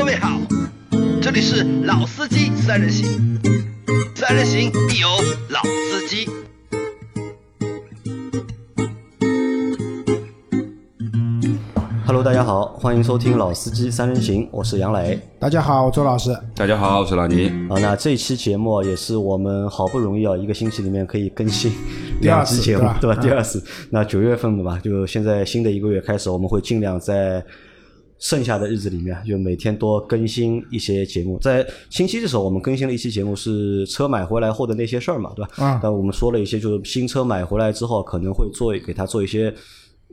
准备好，这里是老司机三人行，三人行必有老司机。Hello，大家好，欢迎收听老司机三人行，我是杨磊。大家好，我周老师。大家好，我是老倪。啊，那这期节目也是我们好不容易啊，一个星期里面可以更新第二两期节目，次对吧对吧？嗯第二次，那九月份的吧，就现在新的一个月开始，我们会尽量在剩下的日子里面，就每天多更新一些节目。在星期的时候，我们更新了一期节目，是车买回来后的那些事儿嘛，对吧？嗯但我们说了一些，就是新车买回来之后，可能会做给它做一些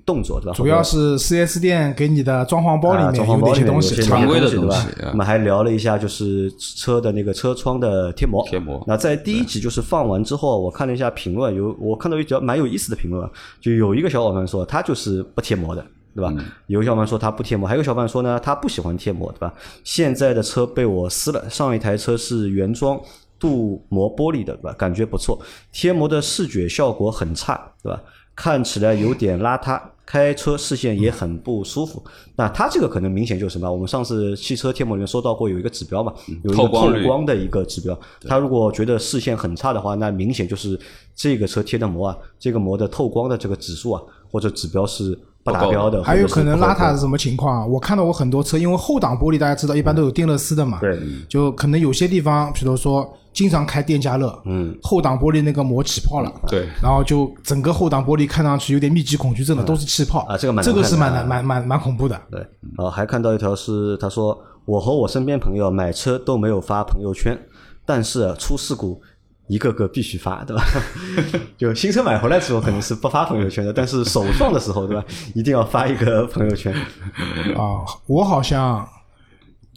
动作，对吧？主要是 4S 店给你的装潢包啊里面装潢包里面有哪些东西？常规的东西啊我们还聊了一下，就是车的那个车窗的贴膜。贴膜那在第一集就是放完之后，我看了一下评论，有我看到一条蛮有意思的评论啊，就有一个小伙伴说他就是不贴膜的。对吧？有个小伙伴说他不贴膜，还有小伙伴说呢，他不喜欢贴膜，对吧？现在的车被我撕了，上一台车是原装镀膜玻璃的，对吧？感觉不错，贴膜的视觉效果很差，对吧？看起来有点邋遢，开车视线也很不舒服。那它这个可能明显就是什么？我们上次汽车贴膜里面说到过有一个指标嘛，有一个透光的一个指标。他如果觉得视线很差的话，那明显就是这个车贴的膜啊，这个膜的透光的这个指数啊或者指标是不达标的，还有可能邋遢是什么情况啊？我看到过很多车，因为后挡玻璃大家知道一般都有电热丝的嘛，对，就可能有些地方，比如说经常开电加热，嗯，后挡玻璃那个膜起泡了，对。然后就整个后挡玻璃看上去有点密集恐惧症的，都是气泡。啊这个蛮这个是蛮蛮蛮蛮恐怖的。对，啊，还看到一条是他说我和我身边朋友买车都没有发朋友圈，但是出事故一个个必须发，对吧？就新车买回来之后肯定是不发朋友圈的，但是首撞的时候，对吧？一定要发一个朋友圈。啊，我好像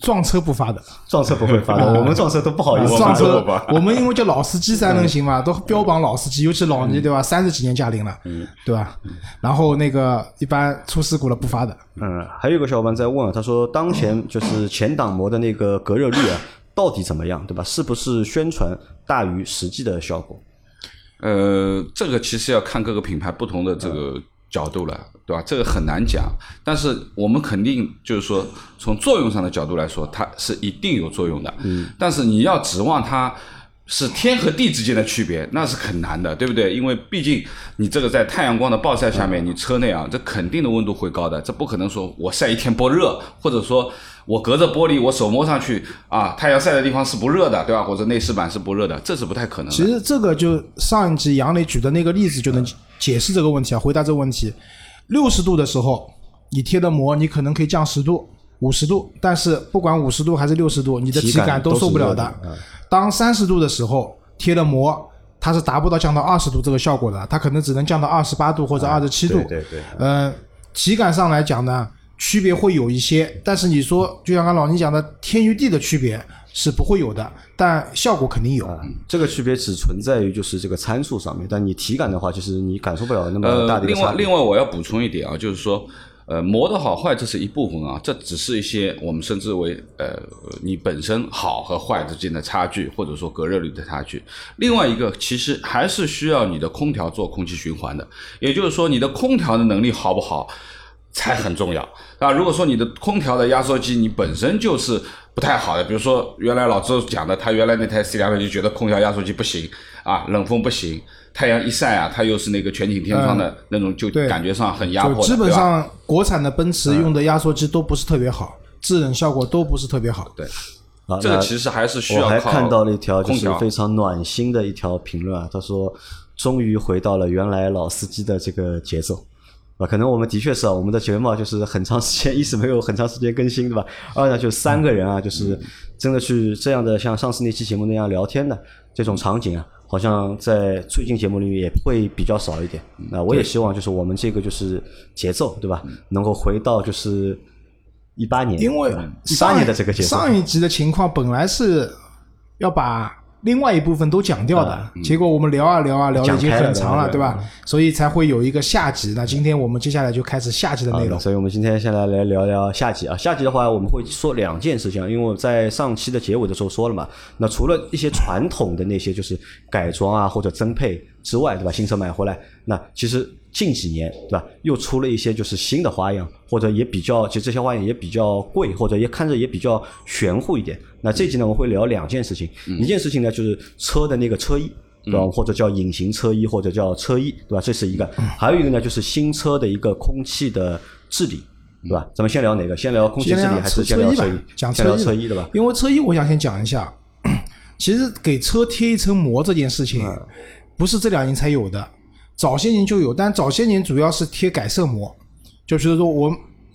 撞车不发的，撞车不会发的，我们撞车都不好意思。撞车我们因为叫老司机三人行嘛，都标榜老司机，尤其老倪对吧？三十几年驾龄了，对吧？然后那个一般出事故了不发的，嗯，还有一个小伙伴在问啊，他说当前就是前挡膜的那个隔热率啊，到底怎么样，对吧？是不是宣传大于实际的效果？呃，这个其实要看各个品牌不同的这个角度了，对吧？这个很难讲，但是我们肯定就是说，从作用上的角度来说，它是一定有作用的。嗯，但是你要指望它。是天和地之间的区别，那是很难的，对不对？因为毕竟你这个在太阳光的暴晒下面，你车内啊，这肯定的温度会高的，这不可能说我晒一天不热，或者说我隔着玻璃我手摸上去啊，太阳晒的地方是不热的，对吧？或者内饰板是不热的，这是不太可能的。其实这个就上一集杨磊举的那个例子就能解释这个问题啊，回答这个问题。六十度的时候，你贴的膜你可能可以降十度、五十度，但是不管五十度还是六十度，你的体感都受不了的。当三十度的时候贴的膜，它是达不到降到二十度这个效果的，它可能只能降到二十八度或者二十七度。对对对呃，体感上来讲呢，区别会有一些，但是你说就像刚老倪讲的，天与地的区别是不会有的，但效果肯定有。这个区别只存在于就是这个参数上面，但你体感的话，就是你感受不了那么大呃，另外的一个差别。另外我要补充一点啊，就是说，呃，磨的好坏这是一部分啊，这只是一些我们称之为呃你本身好和坏之间的差距，或者说隔热率的差距。另外一个其实还是需要你的空调做空气循环的，也就是说你的空调的能力好不好。才很重要啊！如果说你的空调的压缩机你本身就是不太好的，比如说原来老周讲的，他原来那台 C 两百就觉得空调压缩机不行啊，冷风不行，太阳一晒啊，它又是那个全景天窗的那种，就感觉上很压迫基本上国产的奔驰用的压缩机都不是特别好，制冷效果都不是特别好。对，啊这个其实还是需要我还看到了一条就是空调非常暖心的一条评论啊，他说终于回到了原来老司机的这个节奏。啊，可能我们的确是啊，我们的节目啊就是很长时间 一直没有很长时间更新，对吧？二呢，就三个人啊，就是真的去这样的像上次那期节目那样聊天的这种场景啊，好像在最近节目里面也会比较少一点。那我也希望就是我们这个就是节奏，对吧？能够回到就是一八年，因为一八年的这个节奏，上一集的情况本来是要把另外一部分都讲掉的，结果我们聊啊聊啊聊的已经很长了，了对吧？所以才会有一个下集。那今天我们接下来就开始下集的，内容。所以我们今天先来来聊聊下集啊。下集的话，我们会说两件事情，因为我在上期的结尾的时候说了嘛。那除了一些传统的那些就是改装啊或者增配之外，对吧？新车买回来，那其实近几年对吧，又出了一些就是新的花样，或者也比较，其实这些花样也比较贵，或者也看着也比较玄乎一点。那这集呢，我会聊两件事情，一件事情呢就是车的那个车衣。对吧？或者叫隐形车衣，或者叫车衣，对吧？这是一个。还有一个呢，就是新车的一个空气的治理，对吧？咱们先聊哪个？先聊空气治理还是先聊车衣？讲先聊车衣，对吧？因为车衣，我想先讲一下，其实给车贴一层膜这件事情，不是这两年才有的，早些年就有，但早些年主要是贴改色膜，就是说我。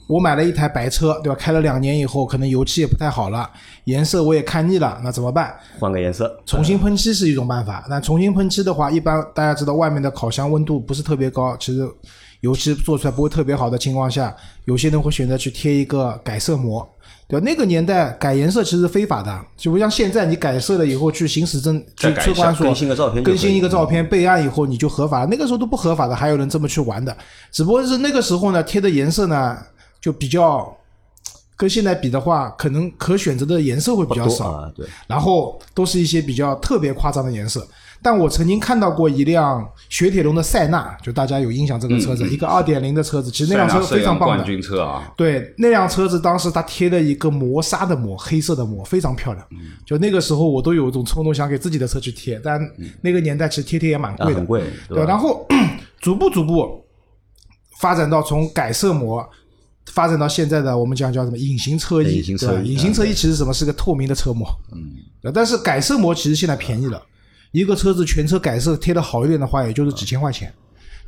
我买了一台白车，对吧？开了两年以后，可能油漆也不太好了，颜色我也看腻了，那怎么办？换个颜色，重新喷漆是一种办法。那重新喷漆的话，一般大家知道外面的烤箱温度不是特别高，其实油漆做出来不会特别好的情况下，有些人会选择去贴一个改色膜，对吧？那个年代改颜色其实非法的，就不像现在你改色了以后去行驶证去车管所更新个照片，更新一个照片备案以后你就合法了。那个时候都不合法的，还有人这么去玩的。只不过是那个时候呢，贴的颜色呢。就比较跟现在比的话，可能可选择的颜色会比较少，对。然后都是一些比较特别夸张的颜色。但我曾经看到过一辆雪铁龙的塞纳，就大家有印象这个车子，一个二点零的车子，其实那辆车非常棒的冠军车啊。对，那辆车子当时它贴了一个磨砂的膜，黑色的膜，非常漂亮。就那个时候我都有一种冲动想给自己的车去贴，但那个年代其实贴贴也蛮贵的，很贵。对，然后 逐步逐步发展到从改色膜。发展到现在的我们讲叫什么隐形车衣，对吧？隐形车衣其实什么是个透明的车膜，嗯，但是改色膜其实现在便宜了，一个车子全车改色贴的好一点的话，也就是几千块钱，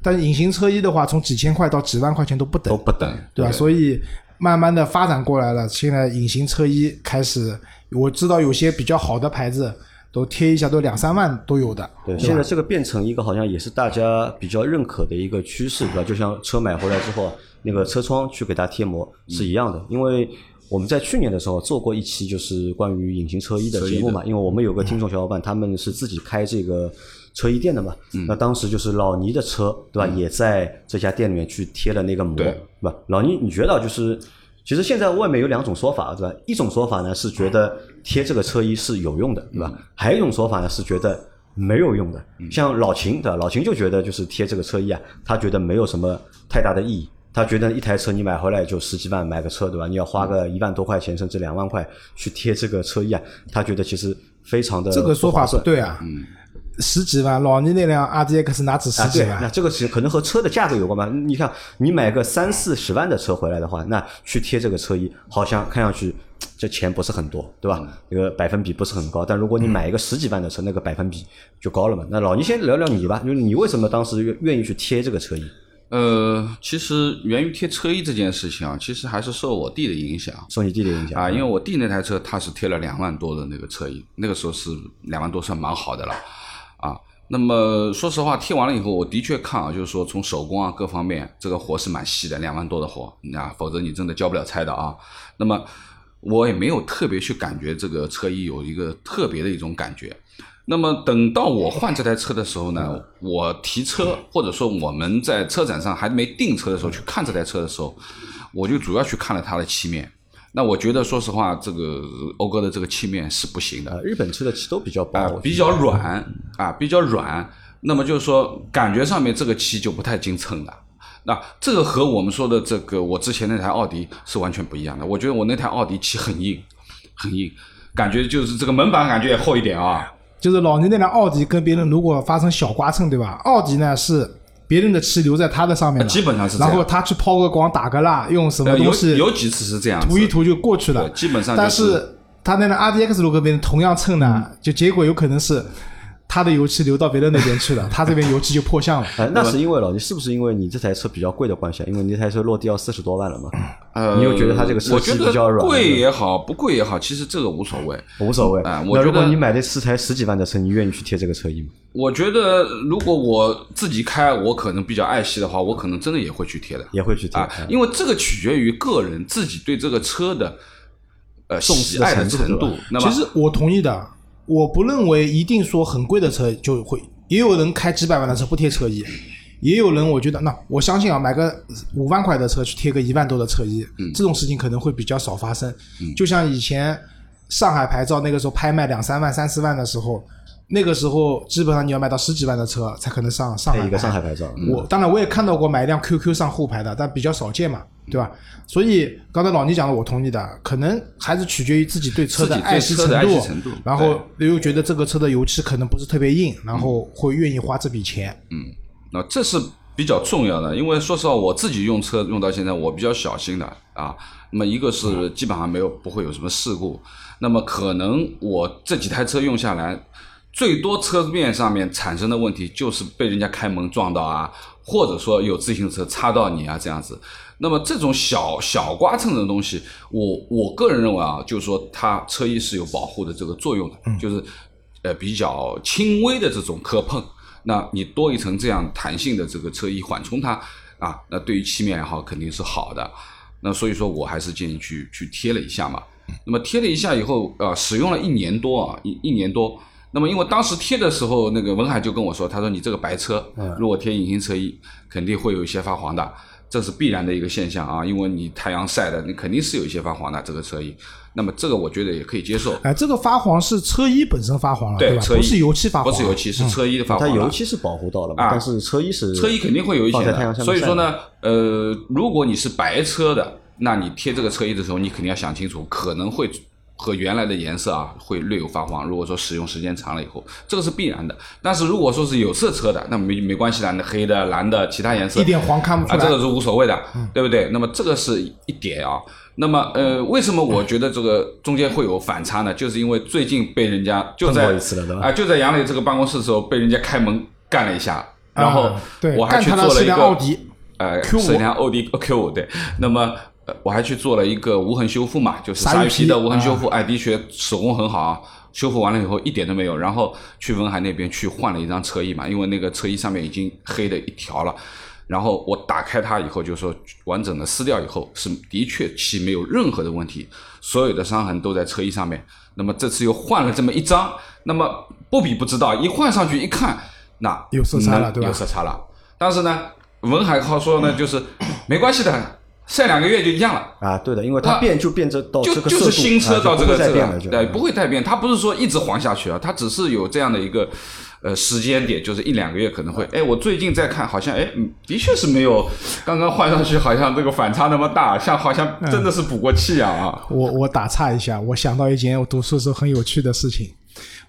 但是隐形车衣的话，从几千块到几万块钱都不等，都不等，对吧？所以慢慢的发展过来了，现在隐形车衣开始，我知道有些比较好的牌子都贴一下都两三万都有的，对，现在这个变成一个好像也是大家比较认可的一个趋势，对吧？就像车买回来之后。那个车窗去给它贴膜是一样的，因为我们在去年的时候做过一期就是关于隐形车衣的节目嘛，因为我们有个听众小伙伴他们是自己开这个车衣店的嘛，那当时就是老倪的车对吧，也在这家店里面去贴了那个膜，对吧？老倪，你觉得就是其实现在外面有两种说法对吧？一种说法呢是觉得贴这个车衣是有用的对吧？还有一种说法呢是觉得没有用的，像老秦对吧？老秦就觉得就是贴这个车衣啊，他觉得没有什么太大的意义。他觉得一台车你买回来就十几万买个车对吧？你要花个一万多块钱甚至两万块去贴这个车衣啊，他觉得其实非常的这个说法是对啊，嗯，十几万，老倪那辆 R D X 哪止十几万？那这个其实可能和车的价格有关吧？你看你买个三四十万的车回来的话，那去贴这个车衣，好像看上去这钱不是很多，对吧？那个百分比不是很高。但如果你买一个十几万的车，那个百分比就高了嘛。那老倪先聊聊你吧，就是你为什么当时愿愿意去贴这个车衣？呃，其实源于贴车衣这件事情啊，其实还是受我弟的影响，受你弟的影响啊。因为我弟那台车他是贴了两万多的那个车衣，那个时候是两万多算蛮好的了啊。那么说实话，贴完了以后，我的确看啊，就是说从手工啊各方面，这个活是蛮细的，两万多的活，啊，否则你真的交不了差的啊。那么我也没有特别去感觉这个车衣有一个特别的一种感觉。那么等到我换这台车的时候呢，我提车或者说我们在车展上还没订车的时候去看这台车的时候，我就主要去看了它的漆面。那我觉得说实话，这个讴歌的这个漆面是不行的。日本车的漆都比较薄，比较软啊，比较软。那么就是说，感觉上面这个漆就不太经蹭的。那这个和我们说的这个我之前那台奥迪是完全不一样的。我觉得我那台奥迪漆很硬，很硬，感觉就是这个门板感觉也厚一点啊。就是老倪那辆奥迪跟别人如果发生小刮蹭，对吧？奥迪呢是别人的漆留在他的上面了，基本上是。然后他去抛个光、打个蜡，用什么东西？有几次是这样，涂一涂就过去了。基本上。但是他那辆 R D X 如果跟别人同样蹭呢，就结果有可能是。他的油漆流到别人那边去了，他这边油漆就破相了。哎，那是因为了，你是不是因为你这台车比较贵的关系？因为你这台车落地要四十多万了嘛。呃，你又觉得它这个车漆比较软？贵也好，不贵也好，其实这个无所谓，无所谓。哎，我觉得你买的是台十几万的车，你愿意去贴这个车衣吗？我觉得如果我自己开，我可能比较爱惜的话，我可能真的也会去贴的，也会去贴。因为这个取决于个人自己对这个车的呃喜爱的程度。那么，其实我同意的。我不认为一定说很贵的车就会，也有人开几百万的车不贴车衣，也有人我觉得那我相信啊，买个五万块的车去贴个一万多的车衣，这种事情可能会比较少发生。就像以前上海牌照那个时候拍卖两三万、三四万的时候，那个时候基本上你要买到十几万的车才可能上上海一个上海牌照。我当然我也看到过买一辆 QQ 上沪牌的，但比较少见嘛，对吧？所以刚才老倪讲的，我同意的，可能还是取决于自己对车的爱惜程度然后又觉得这个车的油漆可能不是特别硬，然后会愿意花这笔钱。嗯那这是比较重要的，因为说实话，我自己用车用到现在，我比较小心的啊。那么一个是基本上没有不会有什么事故，那么可能我这几台车用下来，最多车面上面产生的问题就是被人家开门撞到啊，或者说有自行车擦到你啊这样子。那么这种小小刮蹭的东西，我我个人认为啊，就是说它车衣是有保护的这个作用的，就是呃比较轻微的这种磕碰。那你多一层这样弹性的这个车衣缓冲它啊，那对于漆面也好肯定是好的。那所以说我还是建议去去贴了一下嘛。那么贴了一下以后，呃，使用了一年多啊，一一年多。那么因为当时贴的时候，那个文海就跟我说，他说你这个白车如果贴隐形车衣，肯定会有一些发黄的，这是必然的一个现象啊，因为你太阳晒的，你肯定是有一些发黄的这个车衣。那么这个我觉得也可以接受。哎，这个发黄是车衣本身发黄了，吧？对车衣不是油漆发黄，不是油漆，是车衣的发它黄它。油漆是保护到了嘛，啊但是车衣是车衣肯定会有一些在太阳下的，面晒的所以说呢，呃，如果你是白车的，那你贴这个车衣的时候，你肯定要想清楚，可能会和原来的颜色啊会略有发黄。如果说使用时间长了以后，这个是必然的。但是如果说是有色车的，那没没关系的，那黑的、蓝的、其他颜色一点黄看不出啊，来。这个是无所谓的，对不对？那么这个是一点啊。那么呃，为什么我觉得这个中间会有反差呢？就是因为最近被人家就在啊，就在杨磊这个办公室的时候被人家开门干了一下，然后我还去做了一个奥迪呃 Q5 是一辆奥迪 Q 五对，那么。呃我还去做了一个无痕修复嘛，就是鲨鱼皮的无痕修复，哎，的确手工很好啊。修复完了以后一点都没有，然后去文海那边去换了一张车衣嘛，因为那个车衣上面已经黑的一条了。然后我打开它以后，就说完整的撕掉以后，是的确漆没有任何的问题，所有的伤痕都在车衣上面。那么这次又换了这么一张，那么不比不知道，一换上去一看，那有色差了对吧有色差了。但是呢，文海浩说呢，就是没关系的，晒两个月就一样了。啊，对的，因为它变就变这到就这个色度就是新车到这个这再变了对，不会再变。它不是说一直黄下去啊，它只是有这样的一个呃时间点，就是一两个月可能会。哎，我最近在看，好像哎，嗯的确是没有刚刚换上去，好像这个反差那么大，像好像真的是补过气一样啊。我我打岔一下，我想到一件我读书的时候很有趣的事情。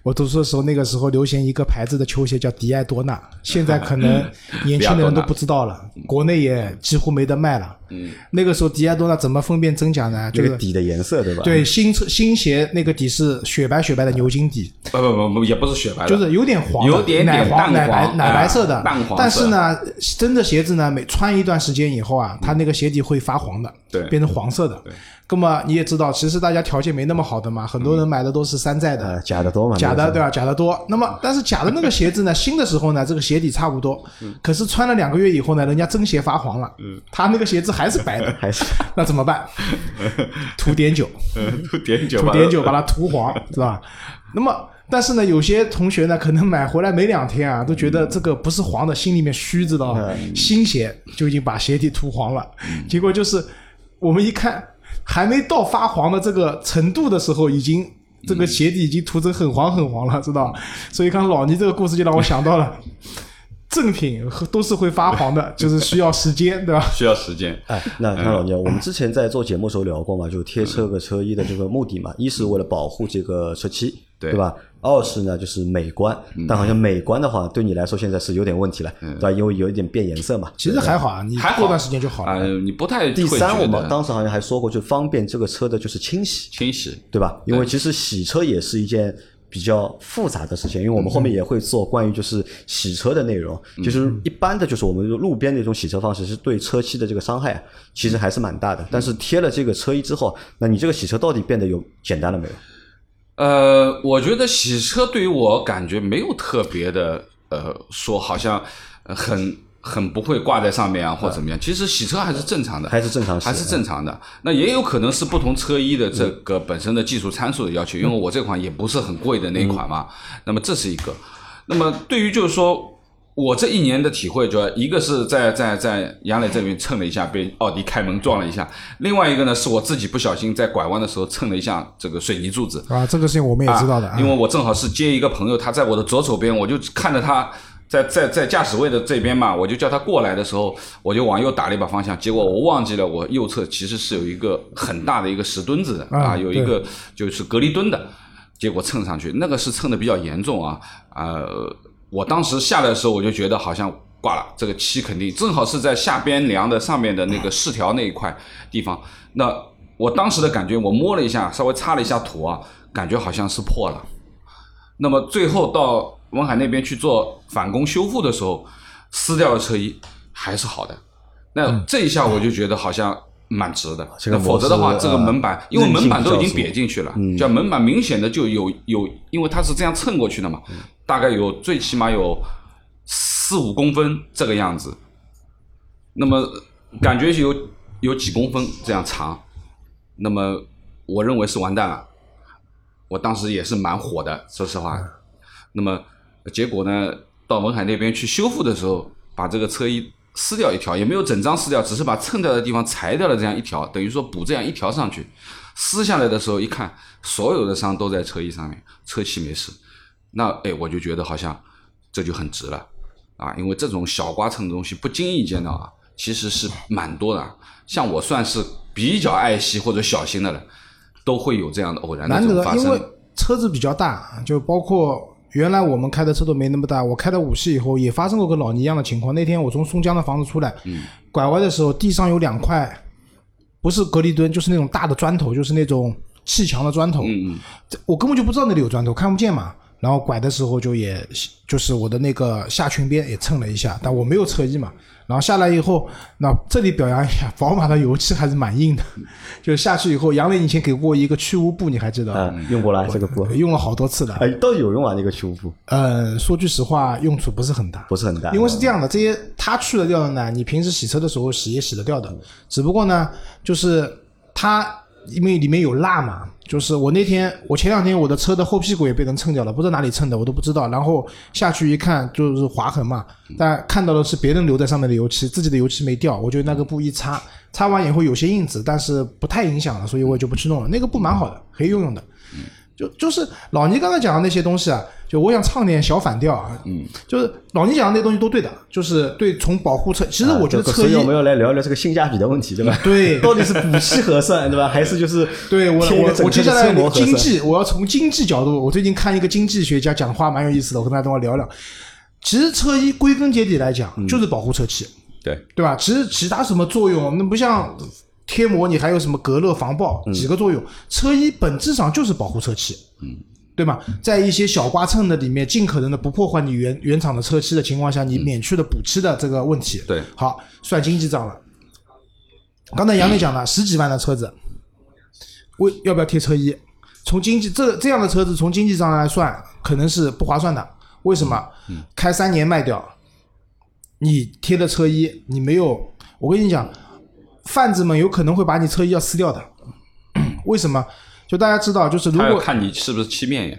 我读书的时候，那个时候流行一个牌子的球鞋叫迪埃多纳，现在可能 年轻的人都不知道了，国内也几乎没得卖了。嗯，那个时候迪亚多纳怎么分辨真假呢？就是这个底的颜色对吧？对新车新鞋那个底是雪白雪白的牛筋底，不不不不，也不是雪白的，就是有点黄的，有点奶黄、点淡奶白、黄奶白色的哎淡黄色但是呢，真的鞋子呢，每穿一段时间以后啊，它那个鞋底会发黄的，对变成黄色的。那么你也知道，其实大家条件没那么好的嘛，很多人买的都是山寨的。呃，假的多嘛？假的对吧？假的多。那么，但是假的那个鞋子呢，新的时候呢，这个鞋底差不多。可是穿了两个月以后呢，人家真鞋发黄了。嗯他那个鞋子还是白的，还是那怎么办？涂碘酒，涂碘酒，涂碘酒把它涂黄，是吧？那么，但是呢，有些同学呢，可能买回来没两天啊，都觉得这个不是黄的，心里面虚，知道吧？新鞋就已经把鞋底涂黄了，结果就是我们一看，还没到发黄的这个程度的时候，已经这个鞋底已经涂成很黄很黄了，知道吧？所以刚刚老倪这个故事就让我想到了。正品和都是会发黄的，就是需要时间，对吧？需要时间。哎，那那老牛，我们之前在做节目的时候聊过嘛，就贴车个车衣的这个目的嘛，一是为了保护这个车漆，对对吧？二是呢就是美观，但好像美观的话对你来说现在是有点问题了，对吧？因为有一点变颜色嘛。其实还好啊，你过段时间就好啊、了。你不太第三，我们当时好像还说过，就方便这个车的就是清洗，清洗，对吧？因为其实洗车也是一件比较复杂的事情，因为我们后面也会做关于就是洗车的内容。就是一般的就是我们路边那种洗车方式是对车漆的这个伤害啊其实还是蛮大的。但是贴了这个车衣之后，那你这个洗车到底变得有简单了没有？呃，我觉得洗车对于我感觉没有特别的，呃，说好像呃很很不会挂在上面啊，或怎么样。其实洗车还是正常的，还是正常洗还是正常的。那也有可能是不同车衣的这个本身的技术参数的要求，因为我这款也不是很贵的那一款嘛。那么这是一个。那么对于就是说。我这一年的体会，主要一个是在在在杨磊这边蹭了一下，被奥迪开门撞了一下；另外一个呢，是我自己不小心在拐弯的时候蹭了一下这个水泥柱子。啊，这个事情我们也知道的，啊因为我正好是接一个朋友，他在我的左手边，我就看着他在在在驾驶位的这边嘛，我就叫他过来的时候，我就往右打了一把方向，结果我忘记了我右侧其实是有一个很大的一个石墩子的啊啊，有一个就是隔离墩的，结果蹭上去，那个是蹭的比较严重啊，呃，我当时下来的时候我就觉得好像。挂了，这个漆肯定正好是在下边梁的上面的那个饰条那一块地方。那我当时的感觉，我摸了一下，稍微擦了一下土啊，感觉好像是破了。那么最后到文海那边去做返工修复的时候，撕掉了车衣还是好的。那这一下我就觉得好像蛮值的。这个那否则的话，这个门板，因为门板都已经瘪进去了，叫门板明显的就有有，因为它是这样蹭过去的嘛，大概有最起码有四五公分这个样子。那么感觉有有几公分这样长，那么我认为是完蛋了。我当时也是蛮火的，说实话。那么结果呢，到文海那边去修复的时候，把这个车衣撕掉一条，也没有整张撕掉，只是把蹭掉的地方裁掉了这样一条，等于说补这样一条上去。撕下来的时候一看，所有的伤都在车衣上面，车漆没事。那哎，我就觉得好像这就很值了啊，因为这种小刮蹭的东西不经意间到啊，其实是蛮多的啊。像我算是比较爱惜或者小心的了，都会有这样的偶然的这种发，生因为。车子比较大，就包括原来我们开的车都没那么大，我开到五系以后也发生过跟老倪一样的情况。那天我从松江的房子出来，嗯拐弯的时候地上有两块，不是隔离墩，就是那种大的砖头，就是那种砌墙的砖头。嗯嗯，这我根本就不知道那里有砖头，看不见嘛。然后拐的时候就也就是我的那个下裙边也蹭了一下，但我没有车衣嘛。然后下来以后，那这里表扬一下，宝马的油漆还是蛮硬的。就下去以后，杨磊以前给过一个去污布，你还记得吧？嗯，用过了这个布，用了好多次的。哎，到底有用啊？那个去污布呃，说句实话，用处不是很大，不是很大，因为是这样的，这些它去了掉的呢，你平时洗车的时候洗也洗得掉的，只不过呢，就是它因为里面有蜡嘛，就是我那天我前两天我的车的后屁股也被人蹭掉了，不知道哪里蹭的，我都不知道，然后下去一看就是划痕嘛，但看到的是别人留在上面的油漆，自己的油漆没掉，我就那个布一擦，擦完以后有些印子，但是不太影响了，所以我也就不去弄了，那个布蛮好的，可以用用的。就就是老倪刚才讲的那些东西啊，就我想唱点小反调啊，嗯，就是老倪讲的那些东西都对的，就是对从保护车，其实我觉得车衣我们要来聊聊这个性价比的问题，对吧？对 到底是补漆合算，对吧？还是就是对我我我接下来？经济，我要从经济角度，我最近看一个经济学家讲话蛮有意思的，我跟大家等会聊聊。其实车衣归根结底来讲就是保护车漆，对，对吧？其实其他什么作用，那不像贴膜，你还有什么隔热、防爆几个作用？车衣本质上就是保护车漆，嗯，对吗？在一些小刮蹭的里面，尽可能的不破坏你原原厂的车漆的情况下，你免去了补漆的这个问题。对好，算经济账了。刚才杨磊讲了，十几万的车子，为要不要贴车衣？从经济这这样的车子，从经济上来算，可能是不划算的。为什么？开三年卖掉，你贴的车衣，你没有，我跟你讲，贩子们有可能会把你车衣要撕掉的。为什么？就大家知道，就是如果看你是不是漆面呀。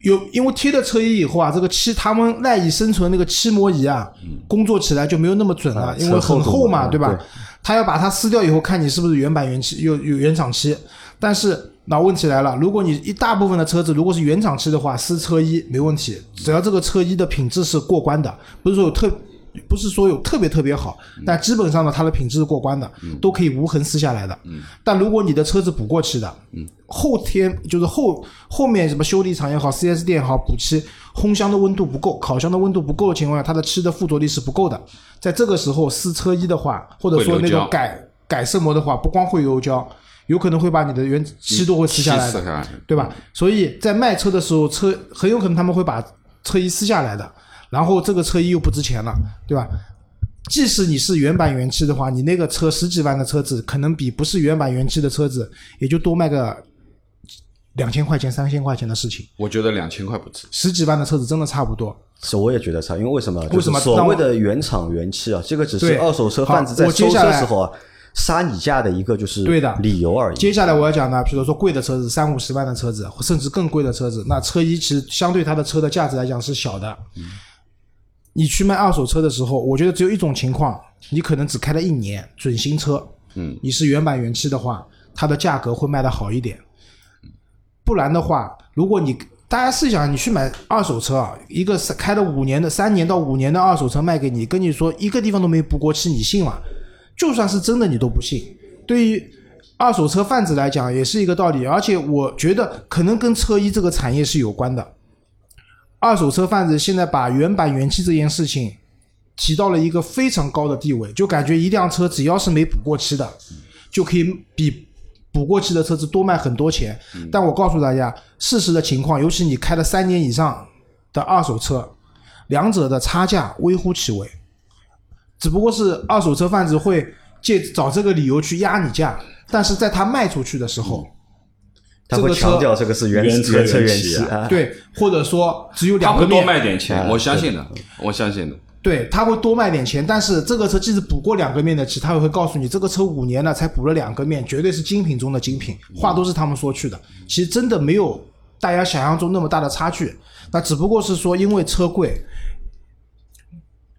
有因为贴了车衣以后啊，这个漆他们赖以生存那个漆膜仪啊，工作起来就没有那么准了，啊因为很厚嘛对吧？他要把它撕掉以后，看你是不是原版原漆，有有原厂漆。但是那问题来了，如果你一大部分的车子如果是原厂漆的话，撕车衣没问题，只要这个车衣的品质是过关的，不是说有特。不是说有特别特别好，但基本上呢，它的品质是过关的，都可以无痕撕下来的。但如果你的车子补过漆的，后天就是后后面什么修理厂也好，4S 店也好，补漆烘箱的温度不够，烤箱的温度不够的情况下，它的漆的附着力是不够的。在这个时候撕车衣的话，或者说那种改改色膜的话，不光会油胶，有可能会把你的原漆都会撕下来的漆撕。下来，对吧？所以在卖车的时候，车很有可能他们会把车衣撕下来的，然后这个车衣又不值钱了，对吧？即使你是原版原漆的话，你那个车十几万的车子，可能比不是原版原漆的车子也就多卖个两千块钱、三千块钱的事情。我觉得两千块不止。十几万的车子真的差不多。是，我也觉得差，因为为什么？为什么所谓的原厂原漆啊，这个只是二手车贩子在收我接下来车时候啊杀你价的一个就是对的理由而已。接下来我要讲的，比如说贵的车子，三五十万的车子，甚至更贵的车子，那车衣其实相对它的车的价值来讲是小的。你去卖二手车的时候，我觉得只有一种情况，你可能只开了一年准新车，嗯，你是原版原漆的话，它的价格会卖的好一点。不然的话，如果你大家试想，你去买二手车啊，一个三开了五年的三年到五年的二手车卖给你，跟你说一个地方都没补过漆，你信吗？就算是真的，你都不信。对于二手车贩子来讲，也是一个道理。而且我觉得可能跟车衣这个产业是有关的。二手车贩子现在把原版原漆这件事情提到了一个非常高的地位，就感觉一辆车只要是没补过漆的，就可以比补过漆的车子多卖很多钱。但我告诉大家，事实的情况，尤其你开了三年以上的二手车，两者的差价微乎其微。只不过是二手车贩子会借找这个理由去压你价，但是在他卖出去的时候，他会这个车强调这个是原原车原车原原漆啊对，或者说只有他会多两个面，卖点钱，啊我相信的，我相信的。对，他会多卖点钱，但是这个车即使补过两个面的漆，他也会告诉你，这个车五年了才补了两个面，绝对是精品中的精品，话都是他们说去的。其实真的没有大家想象中那么大的差距，那只不过是说因为车贵，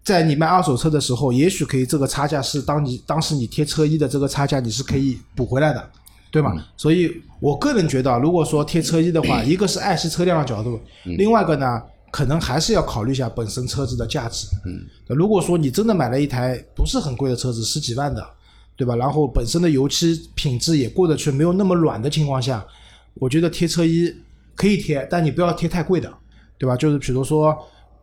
在你卖二手车的时候，也许可以这个差价是当你当时你贴车衣的这个差价，你是可以补回来的。对吧？所以我个人觉得，如果说贴车衣的话，一个是爱惜车辆的角度，另外一个呢，可能还是要考虑一下本身车子的价值。嗯，如果说你真的买了一台不是很贵的车子，十几万的，对吧？然后本身的油漆品质也过得去，没有那么软的情况下，我觉得贴车衣可以贴，但你不要贴太贵的，对吧？就是比如说。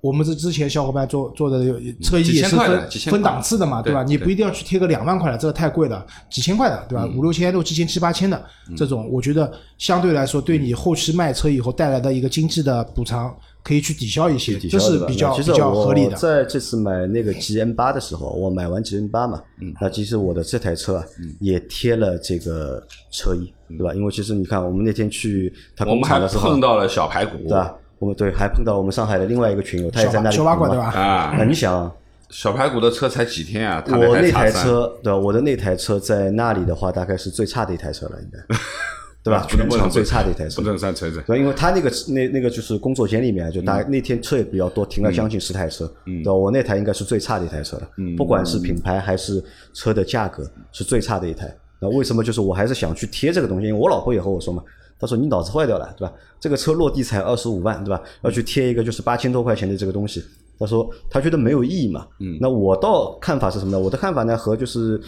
我们是之前小伙伴做做的有车衣也是分分档次的嘛，对吧？你不一定要去贴个两万块的，这个太贵了，几千块的，对吧？五六千、六七千、七八千的这种，我觉得相对来说对你后期卖车以后带来的一个经济的补偿，可以去抵消一些，这是比较比较合理的。在这次买那个 G M 八的时候，我买完 G M 八嘛，嗯那其实我的这台车啊也贴了这个车衣，对吧？因为其实你看，我们那天去他工我们还厂的时候，碰到了小排骨，对吧？我们对还碰到我们上海的另外一个群友，他也在那里小对吧？啊那，你想啊，小排骨的车才几天啊？他我那台车，对吧？我的那台车在那里的话，大概是最差的一台车了，应该，对吧？不能全场最差的一台车不。能算承认。对，因为他那个那那个就是工作间里面，就大概那天车也比较多，停了将近十台车。对吧，我那台应该是最差的一台车了，不管是品牌还是车的价格，是最差的一台。那为什么就是我还是想去贴这个东西？因为我老婆也和我说嘛，她说你脑子坏掉了，对吧？这个车落地才二十五万，对吧？要去贴一个就是八千多块钱的这个东西，他说他觉得没有意义嘛。嗯，那我倒看法是什么呢？我的看法呢和就是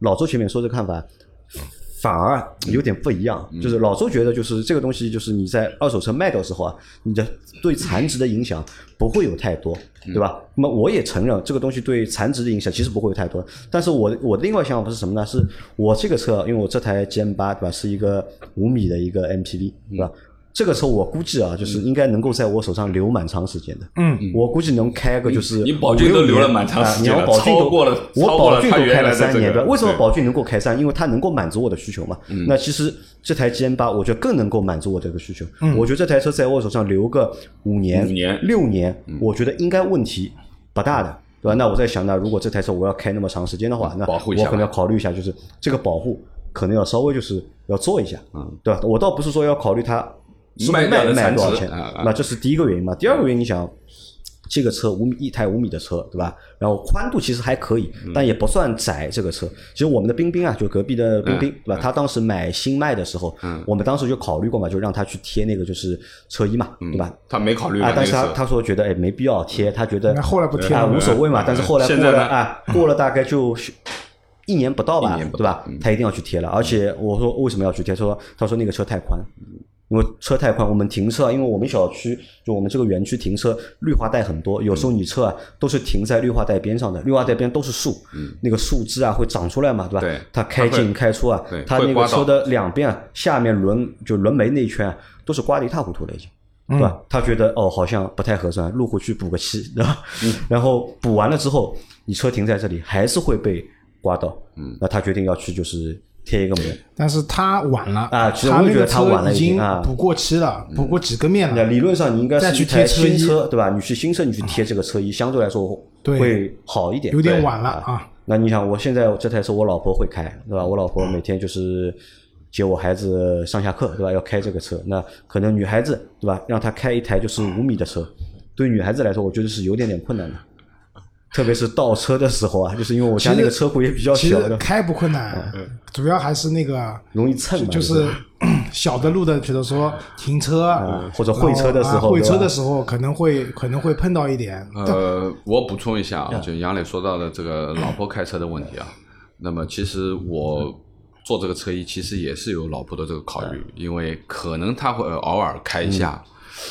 老周前面说的看法反而有点不一样，就是老周觉得就是这个东西，就是你在二手车卖掉之后啊，你的对残值的影响不会有太多，对吧？那么我也承认这个东西对残值的影响其实不会有太多，但是我我的另外想法是什么呢？是我这个车，因为我这台 GM 八对吧，是一个五米的一个 MPV 对吧？这个车我估计啊，就是应该能够在我手上留蛮长时间的。嗯，我估计能开个就是你宝骏都留了蛮长啊时间了你要宝骏过了我超过了宝骏都开了三年，这个对？为什么对宝骏能够开三？因为它能够满足我的需求嘛。那其实这台 GM 八，我觉得更能够满足我这个需求。我觉得这台车在我手上留个五年、五年六年，我觉得应该问题不大的。对吧？那我在想呢，如果这台车我要开那么长时间的话，那保护一下我可能要考虑一下，就是这个保护可能要稍微就是要做一下，嗯，对吧？我倒不是说要考虑它卖卖掉的残卖多少钱，那这是第一个原因嘛。第二个原因，你想这个车五米一台五米的车，对吧？然后宽度其实还可以，嗯但也不算窄。这个车，其实我们的冰冰啊，就隔壁的冰冰，嗯对吧？他当时买新迈的时候，我们当时就考虑过嘛，就让他去贴那个就是车衣嘛，对吧？他没考虑啊，但是他他说觉得哎没必要贴，他觉得那后来不贴啊了无所谓嘛。但是后来过现在呢了啊，过了大概就一年不到吧对吧？他一定要去贴了。而且我说为什么要去贴？他说他说那个车太宽，因为车太宽，我们停车啊，因为我们小区就我们这个园区停车绿化带很多，有时候你车啊都是停在绿化带边上的，绿化带边都是树，那个树枝啊会长出来嘛，对吧？对它开进开出啊对，它那个车的两边啊下面轮就轮眉那一圈啊都是刮得一塌糊涂了已经。对吧？他觉得哦，好像不太合算，路虎去补个漆，对吧？然后补完了之后，你车停在这里还是会被刮到，嗯，那他决定要去就是贴一个膜，但是他晚了啊其实我也觉得他晚了车已经啊补过期了，补过几个面了。那理论上你应该再去是一台贴新车，对吧？你去新车，你去贴这个车衣，相对来说会好一点，有点晚了啊。那你想，我现在这台车我老婆会开，对吧？我老婆每天就是接我孩子上下课，对吧？要开这个车，那可能女孩子，对吧？让她开一台就是五米的车，对女孩子来说，我觉得是有点点困难的。特别是倒车的时候啊，就是因为我家那个车库也比较小的，实开不困难，主要还是那个容易蹭嘛，就是 小的路的，比如说停车啊或者会车的时候啊会车的时候可能会可能会碰到一点。呃，我补充一下嗯啊，就杨磊说到的这个老婆开车的问题啊，那么其实我做这个车衣，其实也是有老婆的这个考虑，嗯因为可能他会偶尔开一下、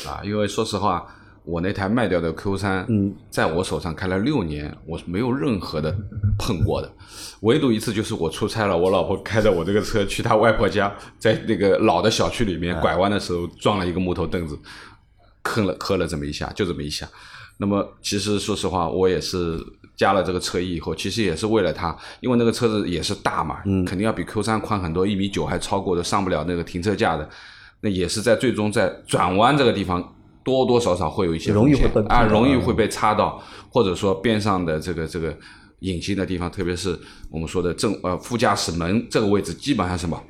啊，因为说实话。我那台卖掉的 Q 三，嗯，在我手上开了六年，我是没有任何的碰过的，唯独一次就是我出差了，我老婆开着我这个车去她外婆家，在那个老的小区里嗯面拐弯的时候撞了一个木头凳子，磕了磕了这么一下，就这么一下。那么其实说实话，我也是加了这个车衣以后，其实也是为了它，因为那个车子也是大嘛，嗯肯定要比 Q 三宽很多，一米九还超过的，上不了那个停车架的。那也是在最终在转弯这个地方多多少少会有一些容易会被啊容易会被擦到，或者说边上的这个这个隐形的地方，特别是我们说的正呃副驾驶门这个位置，基本上是什么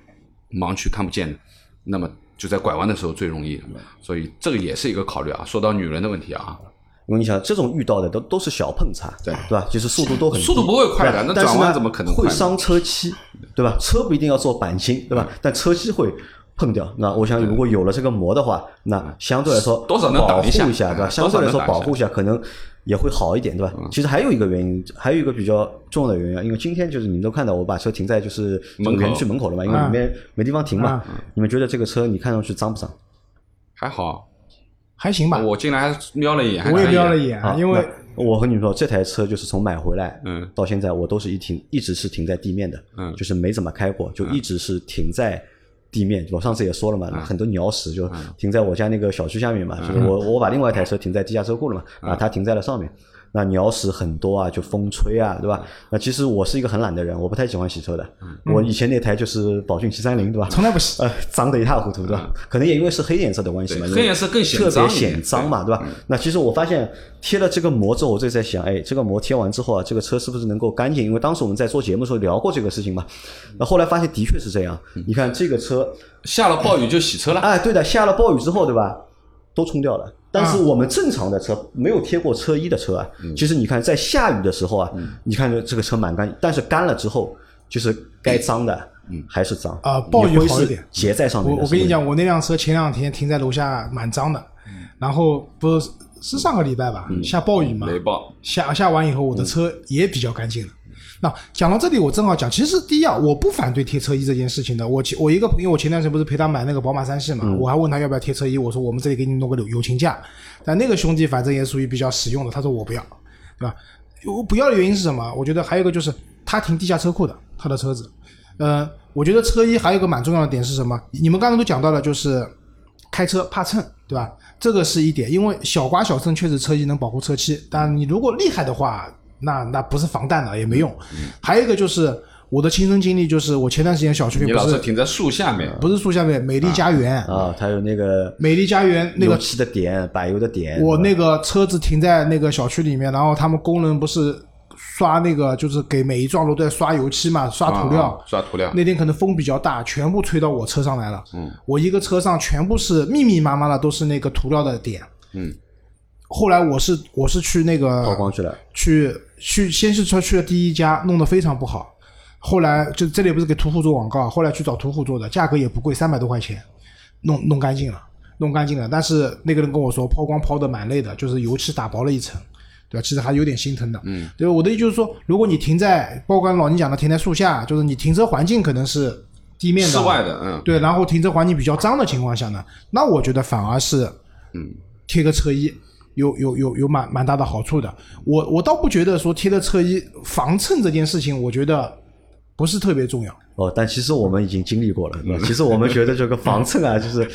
盲区看不见的，那么就在拐弯的时候最容易，所以这个也是一个考虑啊。说到女人的问题啊，因为你想这种遇到的都都是小碰擦，对对吧？就是速度都很速度不会快的那转弯怎么可能快会伤车漆，对吧？车不一定要做钣金，对吧？但车漆会。碰掉，那我想如果有了这个膜的话，那相对来说多少能保护一下，对吧？嗯相对来说保护一下，可能也会好一点，对吧？其实还有一个原因，还有一个比较重要的原因啊，因为今天就是你们都看到我把车停在就是门口园区门口了嘛，因为里面没地方停嘛。你们觉得这个车你看上去脏不脏？还好，还行吧，我进来还瞄了一眼，我也瞄了一眼。啊，，因为我和你们说，这台车就是从买回来，嗯。到现在我都是一停，一直是停在地面的，嗯。就是没怎么开过，就一直是停在地面。我上次也说了嘛，嗯很多鸟屎就停在我家那个小区下面嘛，就是嗯我我把另外一台车停在地下车库了嘛，啊它停在了上面。那鸟屎很多啊，就风吹啊，对嗯吧？那其实我是一个很懒的人，我不太喜欢洗车的。我以前那台就是宝骏七三零，对吧？从来不洗 呃，脏的一塌糊涂，对吧？可能也因为是黑颜色的关系嘛，黑颜色更显特别脏显脏嘛，对吧？那其实我发现贴了这个膜之后，我就在想，哎，这个膜贴完之后啊，这个车是不是能够干净？因为当时我们在做节目的时候聊过这个事情嘛。那后来发现的确是这样。你看这个车，下了暴雨就洗车了。哎，对的，下了暴雨之后，对吧？都冲掉了。但啊。是我们正常的车没有贴过车衣的车啊，嗯。其实你看在下雨的时候啊，你看这个车蛮干，但是干了之后，就是该脏的嗯。还是脏。啊暴雨好一点。结在上面。我我跟你讲，我那辆车前两天停在楼下蛮脏的，然后不是是上个礼拜吧，下暴雨嘛，雷暴，下下完以后，我的车也比较干净了。那讲到这里，我正好讲，其实第一啊，我不反对贴车衣这件事情的。我前我一个朋友，我前段时间不是陪他买那个宝马三系嘛，我还问他要不要贴车衣，我说我们这里给你弄个友友情价。但那个兄弟反正也属于比较实用的，他说我不要，对吧？我不要的原因是什么？我觉得还有一个就是他停地下车库的，他的车子。呃，我觉得车衣还有一个蛮重要的点是什么？你们刚才都讲到了，就是开车怕蹭，对吧？这个是一点，因为小刮小蹭确实车衣能保护车漆，但你如果厉害的话，那那不是防弹的也没用。嗯还有一个就是我的亲身经历，就是我前段时间小区里不是老是停在树下面，不是树下面美丽家园，啊，它有那个美丽家园那个油漆的点、柏油的点。我那个车子停在那个小区里面，然后他们工人不是刷那个，就是给每一幢楼都在刷油漆嘛，刷涂料。刷涂料。那天可能风比较大，全部吹到我车上来了。嗯，我一个车上全部是密密麻麻的，都是那个涂料的点。嗯，后来我是我是去那个曝光去了。去去，先是说去了第一家，弄得非常不好。后来就这里不是给途虎做广告，后来去找途虎做的，价格也不贵，三百多块钱，弄弄干净了，弄干净了。但是那个人跟我说，抛光抛的蛮累的，就是油漆打薄了一层，对吧？其实还有点心疼的。嗯，对吧？我的意思就是说，如果你停在，包括老倪讲的停在树下，就是你停车环境可能是地面的室外的，嗯，对，然后停车环境比较脏的情况下呢，那我觉得反而是，嗯，贴个车衣有有有有蛮蛮大的好处的。我我倒不觉得说贴的车衣防蹭这件事情，我觉得不是特别重要。哦，但其实我们已经经历过了？其实我们觉得这个防蹭啊，就是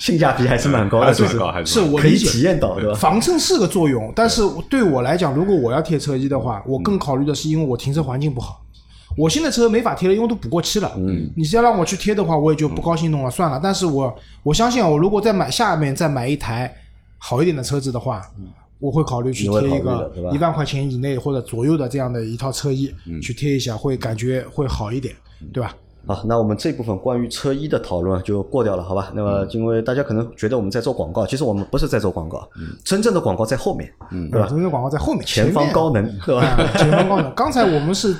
性价比还是蛮高的，就是还是可以我理解体验到，对吧？防蹭是个作用，但是对我来讲，如果我要贴车衣的话，我更考虑的是因为我停车环境不好。我现在车没法贴了，因为都补过漆了。嗯，你是要让我去贴的话，我也就不高兴弄了，算了。但是我我相信啊，我如果再买下面再买一台好一点的车子的话，我会考虑去贴一个一万块钱以内或者左右的这样的一套车衣，去贴一下，会感觉会好一点，对吧？好，那我们这部分关于车衣的讨论就过掉了，好吧？那么因为大家可能觉得我们在做广告，其实我们不是在做广告，真正的广告在后面，对吧？真正的广告在后面，前方高能，对吧？啊前方高能。刚才我们是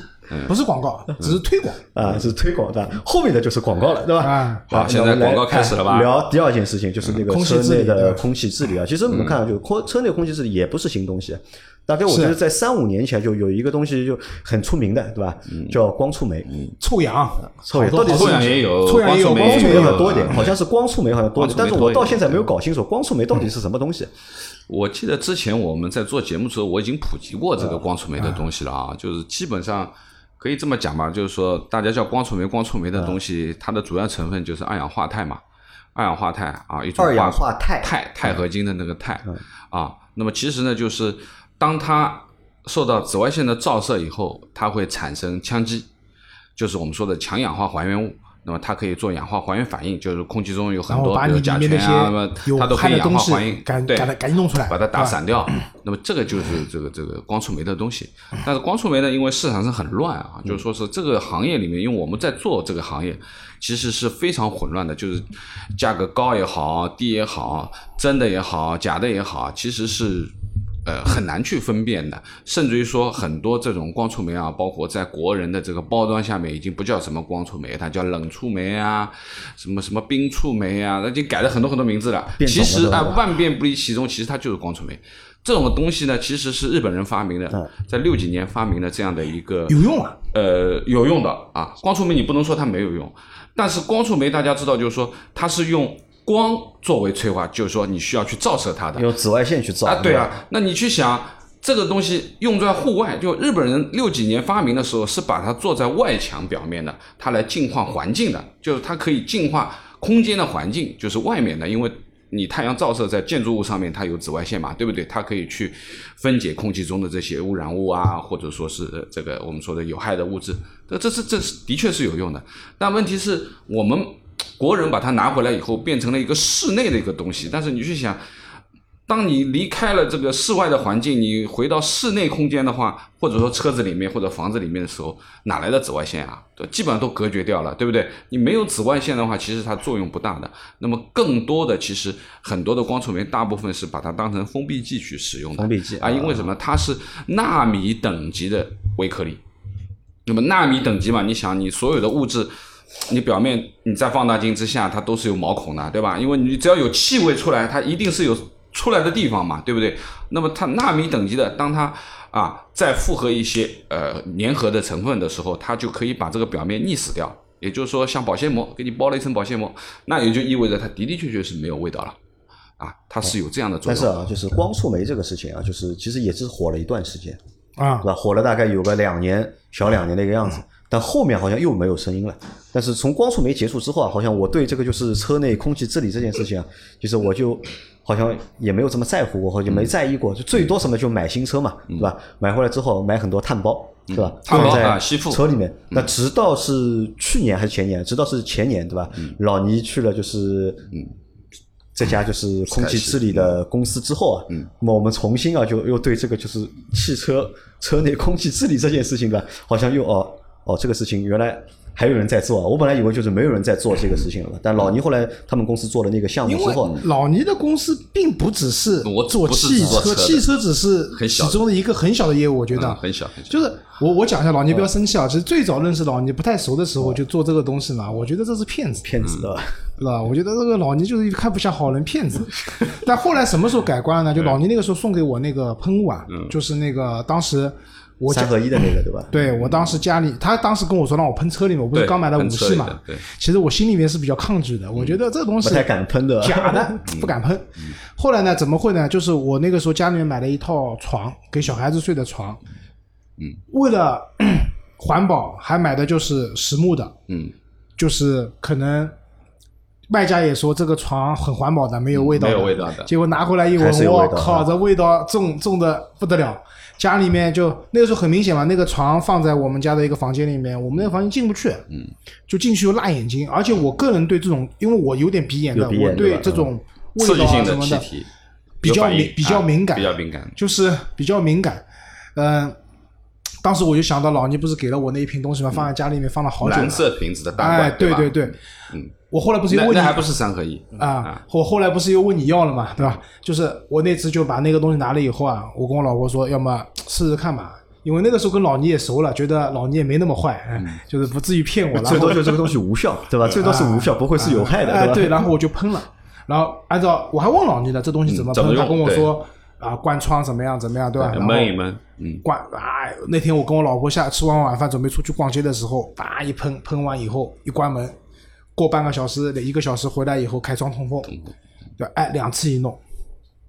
不是广告，只是推广。啊，是推广的，后面的就是广告了，对吧？啊？好现在广告开始了吧？哎聊第二件事情就是那个车内的空气治理啊。其实我们看啊，就空车内空气治理也不是新东西，大概我觉得在三五年前就有一个东西就很出名的，对吧？叫光触媒。臭氧，臭氧到底是臭氧也有，臭氧也有光触媒多一点，好像是光触媒好像多一点，但是我到现在没有搞清楚光触媒到底是什么东西。我记得之前我们在做节目的时候，我已经普及过这个光触媒的东西了啊，就是基本上可以这么讲吧，就是说大家叫光触媒，光触媒的东西，它的主要成分就是二氧化钛嘛，二氧化钛啊，一种二氧化钛钛钛合金的那个钛啊，那么其实呢，就是当它受到紫外线的照射以后，它会产生羟基，就是我们说的强氧化还原物。那么它可以做氧化还原反应，就是空气中有很多，比如甲醛啊，那么它都可以氧化还原，对，赶赶赶紧弄出来，把它打散掉。那么这个就是这个这个光触媒的东西。但是光触媒呢，因为市场上很乱啊，就是说是这个行业里面，因为我们在做这个行业，其实是非常混乱的，就是价格高也好，低也好，真的也好，假的也好，其实是。呃，很难去分辨的，甚至于说很多这种光触媒啊，包括在国人的这个包装下面，已经不叫什么光触媒，它叫冷触媒啊，什么什么冰触媒啊，那已经改了很多很多名字了。了其实啊、万变不离其宗，其实它就是光触媒。这种东西呢，其实是日本人发明的，在六几年发明的这样的一个有用啊，呃有用的啊。光触媒你不能说它没有用，但是光触媒大家知道，就是说它是用光作为催化，就是说你需要去照射它的。用紫外线去照啊，对啊，那你去想这个东西用在户外，就日本人六几年发明的时候是把它做在外墙表面的，它来净化环境的，就是它可以净化空间的环境，就是外面的，因为。你太阳照射在建筑物上面，它有紫外线嘛，对不对？它可以去分解空气中的这些污染物啊，或者说是呃这个我们说的有害的物质。这这是这是的确是有用的，但问题是我们国人把它拿回来以后，变成了一个室内的一个东西。但是你去想，当你离开了这个室外的环境，你回到室内空间的话，或者说车子里面或者房子里面的时候，哪来的紫外线啊？对基本上都隔绝掉了，对不对？你没有紫外线的话，其实它作用不大的。那么更多的，其实很多的光触媒，大部分是把它当成封闭剂去使用的。封闭剂啊，因为什么？它是纳米等级的微颗粒。那么纳米等级嘛，你想，你所有的物质，你表面你在放大镜之下，它都是有毛孔的，对吧？因为你只要有气味出来，它一定是有出来的地方嘛，对不对？那么它纳米等级的，当它啊再复合一些呃粘合的成分的时候，它就可以把这个表面腻死掉。也就是说，像保鲜膜给你包了一层保鲜膜，那也就意味着它的的确确是没有味道了，啊，它是有这样的作用。但是啊，就是光触媒这个事情啊，就是其实也是火了一段时间，啊对，吧？火了大概有个两年，小两年的一个样子。但后面好像又没有声音了。但是从光触媒结束之后啊，好像我对这个就是车内空气治理这件事情啊，就是我就好像也没有这么在乎过，或者没在意过。就最多什么就买新车嘛，对吧？买回来之后买很多碳包，对吧？碳包放在车里面。那直到是去年还是前年？直到是前年，对吧？老倪去了就是这家就是空气治理的公司之后啊，那么我们重新啊就又对这个就是汽车车内空气治理这件事情的，好像又哦哦这个事情原来还有人在做啊，我本来以为就是没有人在做这个事情了，但老倪后来他们公司做了那个项目之后，老倪的公司并不只是做汽车，车汽车只是其中的一个很小的业务，我觉得嗯很小很小就是我我讲一下，老倪不要生气啊。其实最早认识老倪不太熟的时候就做这个东西嘛，我觉得这是骗子，骗子的吧？是吧？我觉得这个老倪就是一看不像好人，骗子。但后来什么时候改观了呢？就老倪那个时候送给我那个喷雾啊，就是那个当时我三合一的那个对吧？对我当时家里，他当时跟我说让我喷车里面，我不是刚买了五系嘛其实我心里面是比较抗拒的，我觉得这东西不太敢喷的假的，不敢喷。后来呢，怎么会呢？就是我那个时候家里面买了一套床，给小孩子睡的床，嗯，为了 环保，还买的就是实木的，嗯，就是可能卖家也说这个床很环保的，没有味道的，没有味道的结果拿回来一闻我靠，啊这味道重重的不得了。家里面就那个时候很明显嘛，那个床放在我们家的一个房间里面，我们那个房间进不去，嗯，就进去又辣眼睛，而且我个人对这种，因为我有点鼻炎的，炎我对这种味道啊什么的比较敏比较啊敏感。比较敏感。就是比较敏感，嗯、当时我就想到老倪不是给了我那一瓶东西吗？放在家里面放了好久了。蓝色瓶子的大哎，罐，哎对对对，嗯，我后来不是又问你那那还不是三合一啊，我后来不是又问你要了嘛，对吧？就是我那次就把那个东西拿了以后啊，我跟我老婆说，要么试试看吧，因为那个时候跟老倪也熟了，觉得老倪也没那么坏，哎，就是不至于骗我。了最多就这个东西无效，对吧？最多是无效，不会是有害的，哎，吧？对，然后我就喷了，然后按照我还问老倪呢，这东西怎么喷？嗯怎么他跟我说啊，关窗怎么样怎么样，对吧？闷一闷，嗯，关啊！那天我跟我老婆下吃完晚饭，准备出去逛街的时候，叭一喷，喷完以后一关门，过半个小时、一个小时回来以后开窗通风，对，哎，两次一弄，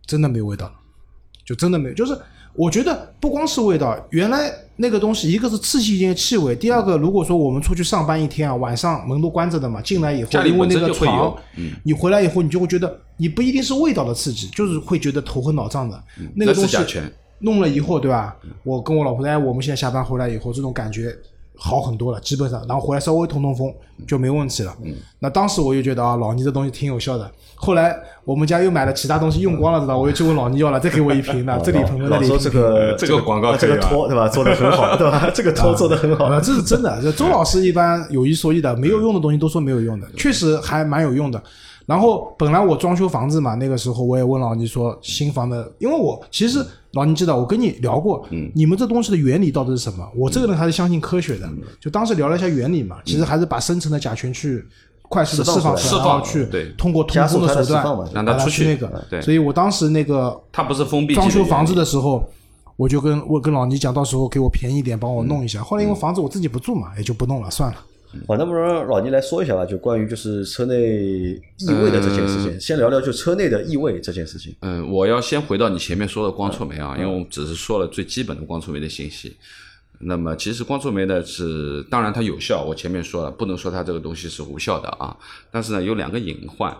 真的没味道，就真的没有。就是我觉得不光是味道，原来那个东西，一个是刺激性的气味，第二个，如果说我们出去上班一天啊，晚上门都关着的嘛，进来以后因为那个床，嗯。你回来以后你就会觉得，你不一定是味道的刺激，就是会觉得头昏脑胀的，那个嗯那东西弄了以后，对吧？我跟我老婆哎，我们现在下班回来以后，这种感觉好很多了，基本上，然后回来稍微通通风就没问题了。嗯，那当时我就觉得啊，老倪这东西挺有效的。后来我们家又买了其他东西用光了，知道？我又去问老倪要了，再给我一瓶的，这里朋友，那里说 这个这个广告这个托对吧？做的很好，对吧？这个托做的很好啊，。这是真的。就周老师一般有一说一的，没有用的东西都说没有用的，确实还蛮有用的。然后本来我装修房子嘛，那个时候我也问老倪说新房的，因为我其实老倪知道我跟你聊过，你们这东西的原理到底是什么？我这个人还是相信科学的，就当时聊了一下原理嘛，其实还是把深层的甲醛去快速的释放出来，释放去对通过通风的手段让它出去去那个。对所以我当时那个它不是封闭装修房子的的时候，我就跟我跟老倪讲，到时候给我便宜一点，帮我弄一下。后来因为房子我自己不住嘛，也就不弄了，算了。好，那么让老倪来说一下吧，就关于就是车内异味的这件事情，先聊聊就车内的异味这件事情。嗯，我要先回到你前面说的光触媒啊，因为我们只是说了最基本的光触媒的信息。那么其实光触媒呢是，当然它有效，我前面说了，不能说它这个东西是无效的啊。但是呢，有两个隐患。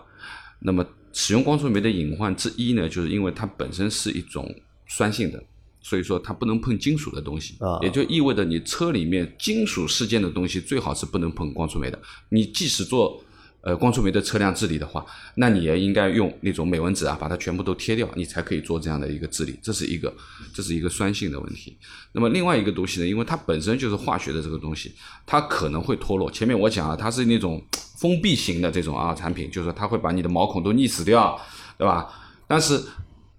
那么使用光触媒的隐患之一呢，就是因为它本身是一种酸性的，所以说它不能碰金属的东西，啊也就意味着你车里面金属事件的东西最好是不能碰光触媒的。你即使做呃光触媒的车辆治理的话，那你也应该用那种美纹纸啊，把它全部都贴掉，你才可以做这样的一个治理。这是一个，这是一个酸性的问题。那么另外一个东西呢，因为它本身就是化学的这个东西，它可能会脱落。前面我讲了，它是那种封闭型的这种啊产品，就是说它会把你的毛孔都溺死掉，对吧？但是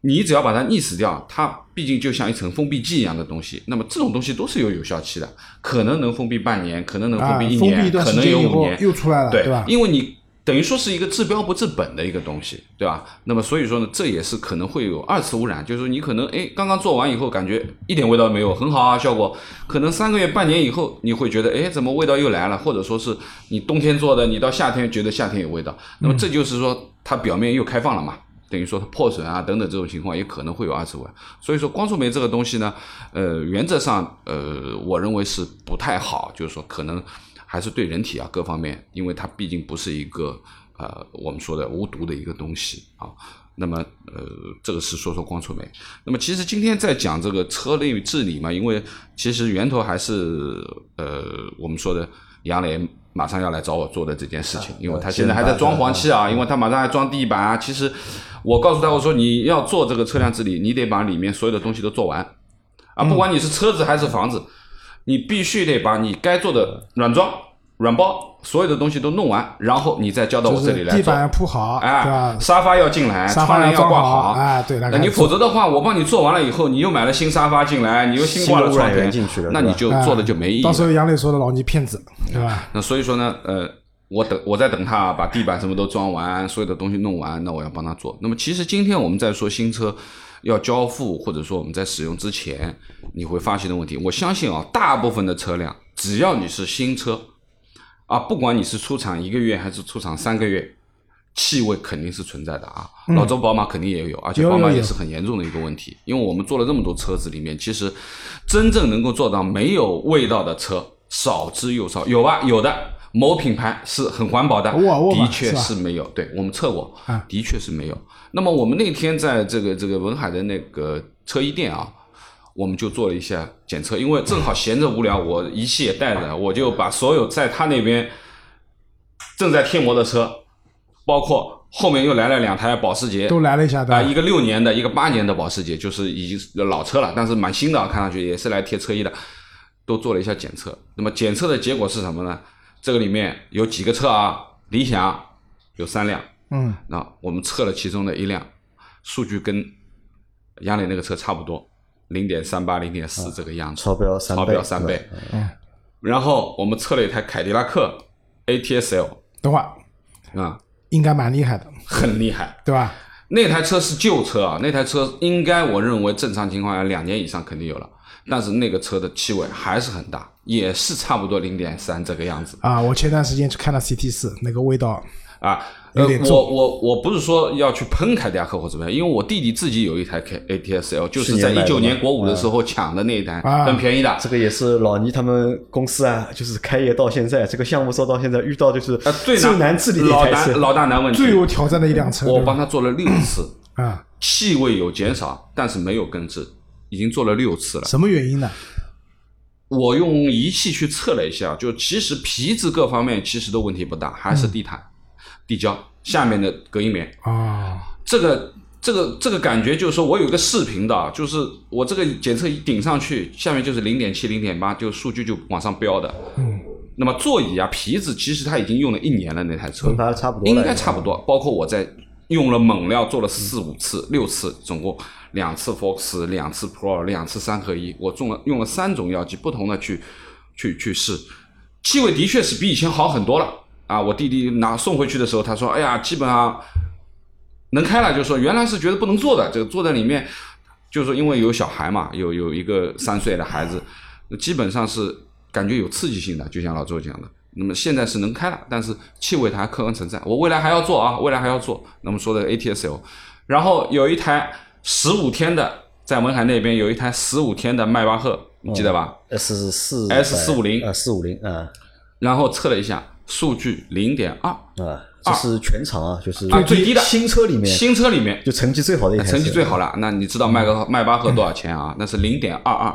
你只要把它溺死掉，它毕竟就像一层封闭剂一样的东西。那么这种东西都是有有效期的，可能能封闭半年，可能能封啊，闭一年，可能有五年，又出来了，对吧？因为你等于说是一个治标不治本的一个东西，对吧？那么所以说呢，这也是可能会有二次污染，就是说你可能哎刚刚做完以后感觉一点味道没有，很好啊效果，可能三个月半年以后你会觉得哎怎么味道又来了，或者说是你冬天做的，你到夏天觉得夏天有味道，那么这就是说它表面又开放了嘛。等于说它破损啊等等这种情况也可能会有二次污染，所以说光触媒这个东西呢，呃，原则上呃，我认为是不太好，就是说可能还是对人体啊各方面，因为它毕竟不是一个呃我们说的无毒的一个东西啊。那么呃，这个是说说光触媒。那么其实今天在讲这个车内治理嘛，因为其实源头还是呃我们说的杨磊马上要来找我做的这件事情，因为他现在还在装潢期啊，因为他马上还装地板啊。其实我告诉他，我说你要做这个车辆治理，你得把里面所有的东西都做完啊，不管你是车子还是房子，你必须得把你该做的软装、软包所有的东西都弄完，然后你再交到我这里来做。地板铺好，对哎，？沙发要进来，窗帘要挂好，哎，对，那你否则的话，我帮你做完了以后，你又买了新沙发进来，你又新挂了窗帘进去了那你就做的就没意义了。到时候杨磊说的老你骗子，对吧？那所以说呢，呃，我等我在等他把地板什么都装完，所有的东西弄完，那我要帮他做。那么其实今天我们在说新车要交付，或者说我们在使用之前，你会发现的问题，我相信啊，大部分的车辆，只要你是新车，啊，不管你是出厂一个月还是出厂三个月。气味肯定是存在的啊，老周宝马肯定也有，而且宝马也是很严重的一个问题，因为我们做了这么多车子里面，其实真正能够做到没有味道的车少之又少，有吧？有的，某品牌是很环保的，的确是没有，对我们测过啊，的确是没有。那么我们那天在这个这个文海的那个车衣店啊，我们就做了一下检测，因为正好闲着无聊，我仪器也带着，我就把所有在他那边正在贴膜的车，包括后面又来了两台保时捷，都来了一下，对啊，吧？一个六年的，一个八年的保时捷，就是已经是老车了，但是蛮新的啊，看上去也是来贴车衣的。都做了一下检测。那么检测的结果是什么呢？这个里面有几个车啊？理想有三辆，嗯，那我们测了其中的一辆，数据跟杨磊那个车差不多，零点三八、零点四这个样子，超标三倍超标三倍。然后我们测了一台凯迪拉克 ATS-L 等会儿啊，应该蛮厉害的，很厉害。对吧？那台车是旧车啊，那台车应该我认为正常情况下两年以上肯定有了，但是那个车的气味还是很大，也是差不多零点三这个样子啊，我前段时间去看了 CT 四，那个味道，啊。呃我我我不是说要去喷凯迪拉克或怎么样，因为我弟弟自己有一台 K ATS-L，就是在去年买的一九年国五的时候抢的那一台，啊很便宜的。这个也是老倪他们公司啊，就是开业到现在，这个项目做到现在，遇到就是呃，最最难治理的一老台车。难老大难问题，最有挑战的一辆车，我帮他做了六次，啊，气味有减少，但是没有根治，已经做了六次了。什么原因呢？我用仪器去测了一下，就其实皮质各方面其实都问题不大，还是地毯、地胶下面的隔音棉。啊，这个这个这个感觉就是说我有一个视频的，就是我这个检测仪顶上去，下面就是零点七、零点八，就数据就往上飙的。嗯，那么座椅啊、皮子，其实它已经用了一年了，那台车差不多应该差不多。包括我在用了猛料做了四五次、六次，总共两次 Fox、两次 Pro、两次三合一，我中了用了三种药剂，不同的去去去试，气味的确是比以前好很多了啊！我弟弟拿送回去的时候，他说：“哎呀，基本上能开了。”就说原来是觉得不能坐的，这个坐在里面，就是说因为有小孩嘛，有有一个三岁的孩子，基本上是感觉有刺激性的，就像老周讲的。那么现在是能开了，但是气味它还客观存在。我未来还要做啊，未来还要做。那么说的 ATS-L，然后有一台十五天的，在文海那边有一台十五天的迈巴赫，你记得吧？S 四 S 四五零呃四五零啊然后测了一下，数据零点二，啊，这是全场啊，就是啊最低的新车里面新车里面就成绩最好的一台，成绩最好了。那你知道迈个迈巴赫多少钱啊？那是零点二二，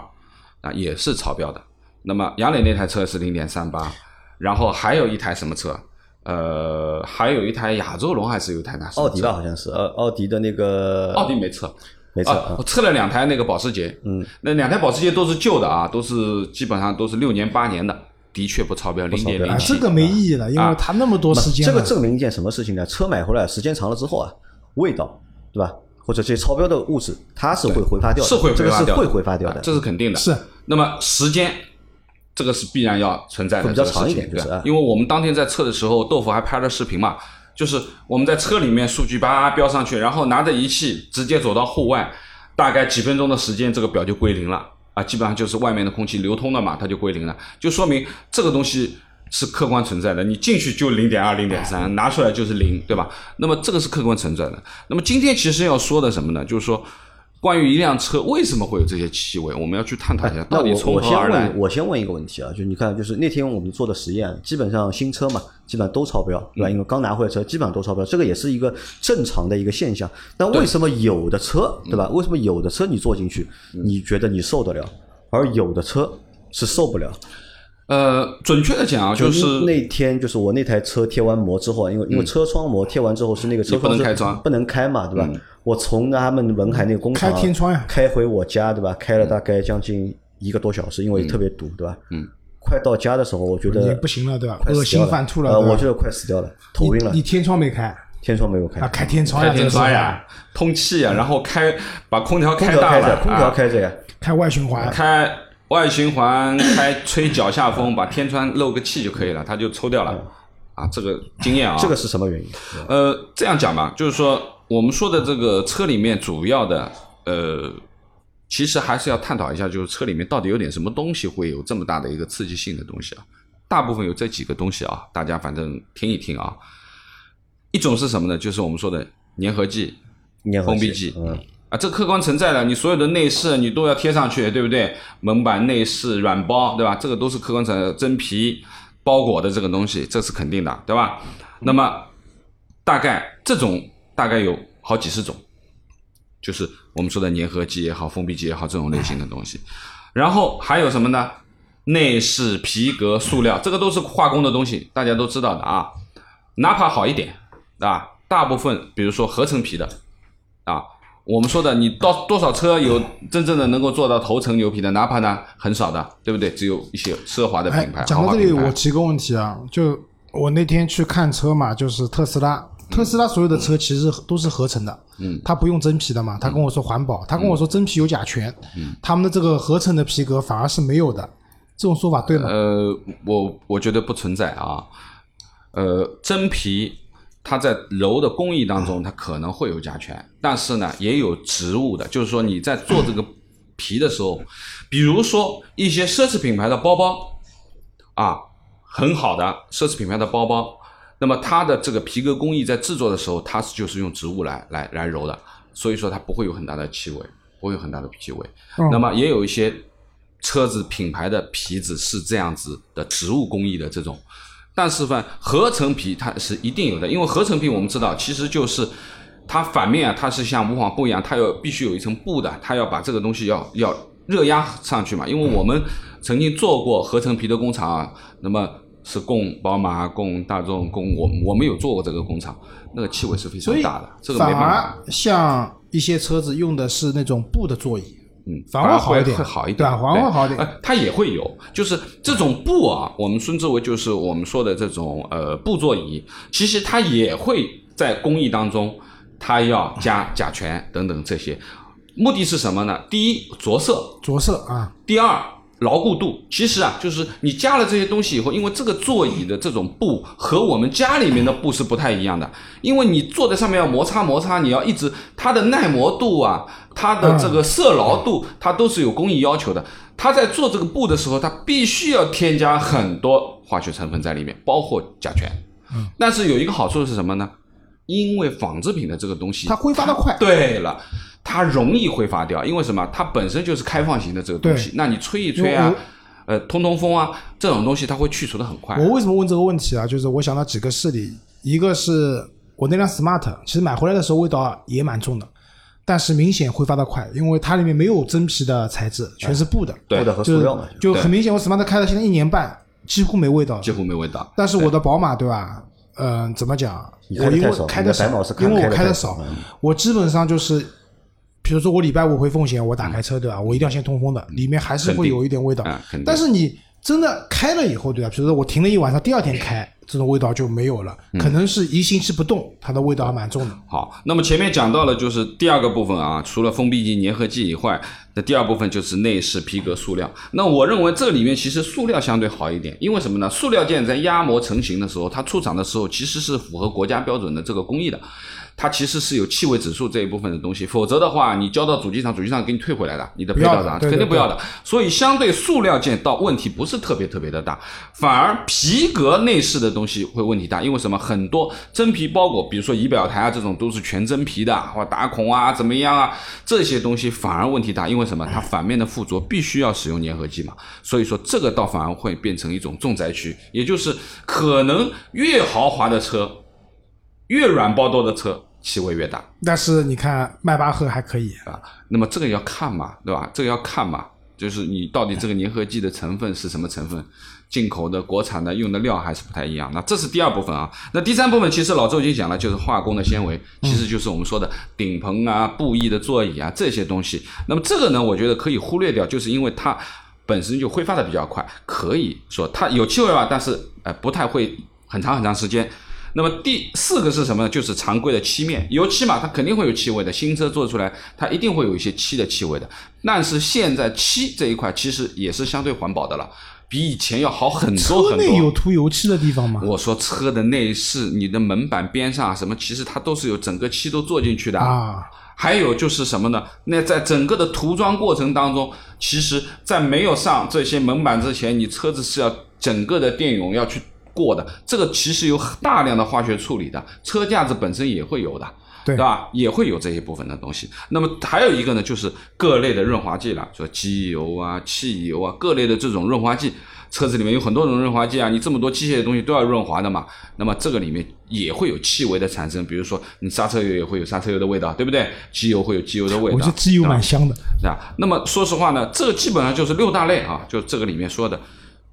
啊也是超标的。那么杨磊那台车是零点三八，然后还有一台什么车？呃，还有一台亚洲龙，还是有一台哪？奥迪吧，好像是，呃，奥迪的那个奥迪没测，没错啊，我测了两台那个保时捷，嗯，那两台保时捷都是旧的啊，都是基本上都是六年八年的，的确不超标，零点啊，零七这。个没意义了，因为它那么多时间了，这个证明一件什么事情呢？车买回来时间长了之后啊，味道对吧？或者这些超标的物质，它是会挥发掉的，是会这挥发掉的，个是会挥发掉的啊。这是肯定的。是那么时间，这个是必然要存在的，比较长一点对点就是啊因为我们当天在测的时候，豆腐还拍了视频嘛，就是我们在车里面数据叭标上去，然后拿着仪器直接走到户外，大概几分钟的时间，这个表就归零了啊，基本上就是外面的空气流通了嘛，它就归零了，就说明这个东西。是客观存在的，你进去就零点二、零点三，拿出来就是零，对吧？那么这个是客观存在的。那么今天其实要说的什么呢？就是说，关于一辆车为什么会有这些气味，我们要去探讨一下，那到底从我我先何而来问，。我先问一个问题啊，就是你看，就是那天我们做的实验，基本上新车嘛，基本上都超标，对吧？因为刚拿回来车基本上都超标，这个也是一个正常的一个现象。但为什么有的车，对吧？为什么有的车你坐进去，你觉得你受得了，而有的车是受不了？呃，准确的讲啊，就是那天就是我那台车贴完膜之后啊，因为因为车窗膜贴完之后是那个车你不能开窗不能开嘛，对吧？我从他们文海那个工厂啊开天窗呀开回我家，对吧？开了大概将近一个多小时，因为特别堵，对吧？嗯，快到家的时候，我觉得不行了，对吧？恶心犯吐了，呃，我觉得快死掉了，头晕了你你，天窗没开天窗没有开啊？，开天窗呀，开天窗呀，通气呀，然后开把空调开大了，空调啊开着呀，开外循环，开外循环，开吹脚下风，把天窗漏个气就可以了，它就抽掉了。啊，这个经验啊，这个是什么原因？呃，这样讲吧，就是说我们说的这个车里面主要的呃，其实还是要探讨一下，就是车里面到底有点什么东西会有这么大的一个刺激性的东西啊。大部分有这几个东西啊，大家反正听一听啊。一种是什么呢？就是我们说的粘合剂、封闭剂，嗯，啊，这客观存在的，你所有的内饰你都要贴上去，对不对？门板、内饰、软包，对吧？这个都是客观存在，真皮包裹的这个东西，这是肯定的，对吧？那么大概这种大概有好几十种，就是我们说的粘合剂也好，封闭剂也好，这种类型的东西。然后还有什么呢？内饰、皮革、塑料，这个都是化工的东西，大家都知道的啊。哪怕好一点啊，大部分比如说合成皮的啊，我们说的，你到多少车有真正的能够做到头层牛皮的，哪怕呢很少的，对不对？只有一些奢华的哎品牌。，讲到这里，我提个问题啊，就我那天去看车嘛，就是特斯拉，特斯拉所有的车其实都是合成的，嗯，它不用真皮的嘛，他跟我说环保，他跟我说真皮有甲醛，嗯，他们的这个合成的皮革反而是没有的，这种说法对吗？呃，我我觉得不存在啊。呃，真皮它在柔的工艺当中，它可能会有甲醛，但是呢，也有植物的，就是说你在做这个皮的时候，比如说一些奢侈品牌的包包啊，很好的奢侈品牌的包包，那么它的这个皮革工艺在制作的时候，它是就是用植物来来来揉的，所以说它不会有很大的气味，不会有很大的气味。嗯那么也有一些车子品牌的皮子是这样子的植物工艺的这种，但是呢，合成皮它是一定有的，因为合成皮我们知道其实就是它反面啊，它是像无纺布一样，它要必须有一层布的，它要把这个东西要要热压上去嘛。因为我们曾经做过合成皮的工厂啊，那么是供宝马、供大众、供我我们有做过这个工厂，那个气味是非常大的，这个没办法。而像一些车子用的是那种布的座椅，嗯，反而好一点会好一点，对吧反而会好一点。呃，它也会有，就是这种布啊，我们称之为就是我们说的这种呃布座椅，其实它也会在工艺当中，它要加甲醛等等这些，目的是什么呢？第一，着色，着色啊，第二，牢固度。其实啊，就是你加了这些东西以后，因为这个座椅的这种布和我们家里面的布是不太一样的，因为你坐在上面要摩擦摩擦，你要一直它的耐磨度啊，它的这个色牢度，它都是有工艺要求的。它在做这个布的时候，它必须要添加很多化学成分在里面，包括甲醛。但是有一个好处是什么呢？因为纺织品的这个东西，它挥发的快对了，它容易挥发掉，因为什么？它本身就是开放型的这个东西，那你吹一吹啊，呃，通通风啊，这种东西它会去除的很快。我为什么问这个问题啊？就是我想到几个事例，一个是我那辆 smart，其实买回来的时候味道也蛮重的，但是明显挥发的快，因为它里面没有真皮的材质，全是布的，对布的和就是塑料的，就很明显，我 smart 开了现在一年半，几乎没味道。几乎没味道。但是我的宝马对吧？嗯、怎么讲？我因为开的少因为我开的少我基本上就是，比如说我礼拜五回奉贤，我打开车对吧？我一定要先通风的，里面还是会有一点味道嗯。但是你真的开了以后对吧？比如说我停了一晚上，第二天开，这种味道就没有了，嗯可能是一星期不动，它的味道还蛮重的。好，那么前面讲到了就是第二个部分啊，除了封闭剂、粘合剂以外，那第二部分就是内饰、皮革、塑料。那我认为这里面其实塑料相对好一点，因为什么呢？塑料件在压模成型的时候，它出厂的时候其实是符合国家标准的这个工艺的。它其实是有气味指数这一部分的东西，否则的话，你交到主机厂，主机厂给你退回来的，你的配不要套厂的对对肯定不要的。所以相对塑料件倒问题不是特别特别的大，反而皮革内饰的东西会问题大，因为什么？很多真皮包裹，比如说仪表台啊这种都是全真皮的，或打孔啊怎么样啊，这些东西反而问题大，因为什么？它反面的附着必须要使用粘合剂嘛，所以说这个倒反而会变成一种重灾区，也就是可能越豪华的车，越软包多的车气味越大。但是你看迈巴赫还可以，啊，那么这个要看嘛，对吧？这个要看嘛，就是你到底这个粘合剂的成分是什么成分，进口的、国产的用的料还是不太一样。那这是第二部分啊。那第三部分其实老周已经讲了，就是化工的纤维，其实就是我们说的顶棚啊、布艺的座椅啊这些东西。那么这个呢，我觉得可以忽略掉，就是因为它本身就挥发的比较快，可以说它有气味吧，但是呃不太会很长很长时间。那么第四个是什么呢？就是常规的漆面，油漆嘛，它肯定会有气味的。新车做出来，它一定会有一些漆的气味的。但是现在漆这一块其实也是相对环保的了，比以前要好很多车很多。内有涂油漆的地方吗？我说车的内饰，你的门板边上啊什么，其实它都是有整个漆都做进去的。啊，还有就是什么呢？那在整个的涂装过程当中，其实，在没有上这些门板之前，你车子是要整个的电泳要去过的。这个其实有大量的化学处理的，车架子本身也会有的。对吧？也会有这一部分的东西。那么还有一个呢，就是各类的润滑剂了，说机油啊、汽油啊，各类的这种润滑剂。车子里面有很多种润滑剂啊，你这么多机械的东西都要润滑的嘛。那么这个里面也会有气味的产生，比如说你刹车油也会有刹车油的味道，对不对？机油会有机油的味道。我觉得机油啊蛮香的。是吧？那么说实话呢，这基本上就是六大类啊，就这个里面说的，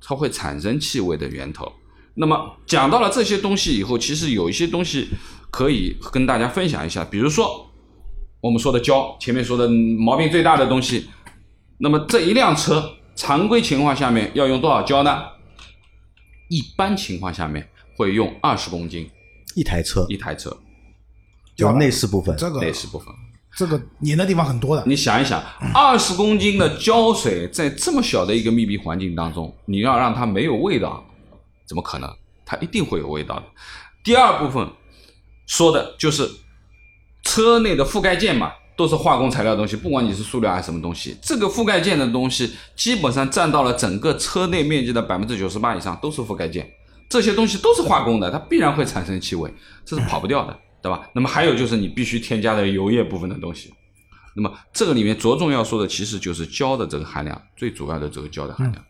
它会产生气味的源头。那么讲到了这些东西以后，其实有一些东西可以跟大家分享一下，比如说我们说的胶，前面说的毛病最大的东西。那么这一辆车常规情况下面要用多少胶呢？一般情况下面会用二十公斤一台车一台车就内饰部分，这个内饰部分。这个粘的地方很多的，你想一想，二十公斤的胶水在这么小的一个密闭环境当中，你要让它没有味道，怎么可能？它一定会有味道的。第二部分说的就是车内的覆盖件嘛，都是化工材料东西，不管你是塑料还是什么东西，这个覆盖件的东西基本上占到了整个车内面积的百分之九十八以上，都是覆盖件。这些东西都是化工的，它必然会产生气味，这是跑不掉的，对吧？那么还有就是你必须添加的油液部分的东西。那么这个里面着重要说的其实就是胶的这个含量，最主要的这个胶的含量。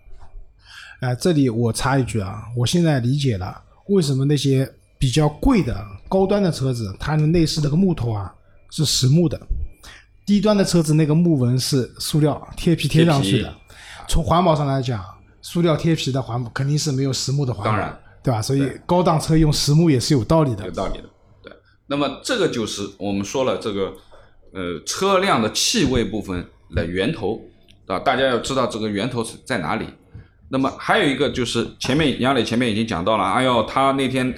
哎、这里我插一句啊，我现在理解了为什么那些比较贵的高端的车子，它的内饰那个木头啊是实木的，低端的车子那个木纹是塑料贴皮贴上去的。从环保上来讲，塑料贴皮的环保肯定是没有实木的环保，当然，对吧？所以高档车用实木也是有道理的有。道理的。对，那么这个就是我们说了这个呃车辆的气味部分的源头啊，大家要知道这个源头是在哪里。那么还有一个就是前面杨磊前面已经讲到了，哎呦，他那天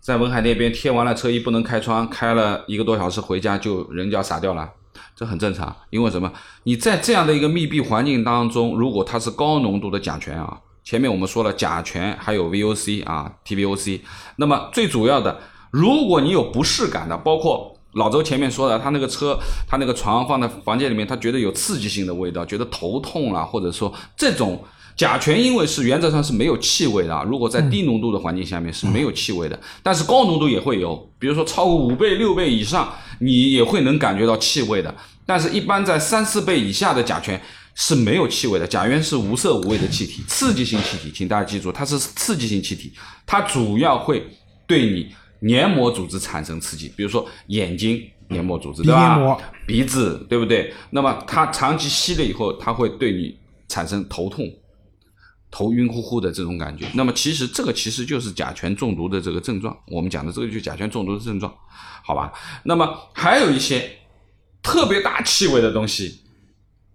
在文海那边贴完了车衣不能开窗，开了一个多小时回家就人就要傻掉了。这很正常，因为什么？你在这样的一个密闭环境当中，如果它是高浓度的甲醛啊，前面我们说了甲醛还有 VOC 啊 TVOC，那么最主要的，如果你有不适感的，包括老周前面说的，他那个车，他那个床放在房间里面，他觉得有刺激性的味道，觉得头痛了，或者说这种甲醛，因为是原则上是没有气味的啊。如果在低浓度的环境下面是没有气味的，但是高浓度也会有，比如说超过五倍、六倍以上，你也会能感觉到气味的。但是，一般在三四倍以下的甲醛是没有气味的。甲醛是无色无味的气体，刺激性气体，请大家记住，它是刺激性气体，它主要会对你黏膜组织产生刺激，比如说眼睛黏膜组织，对吧？鼻子，对不对？那么它长期吸了以后，它会对你产生头痛、头晕乎乎的这种感觉。那么其实这个其实就是甲醛中毒的这个症状，我们讲的这个就是甲醛中毒的症状，好吧？那么还有一些特别大气味的东西，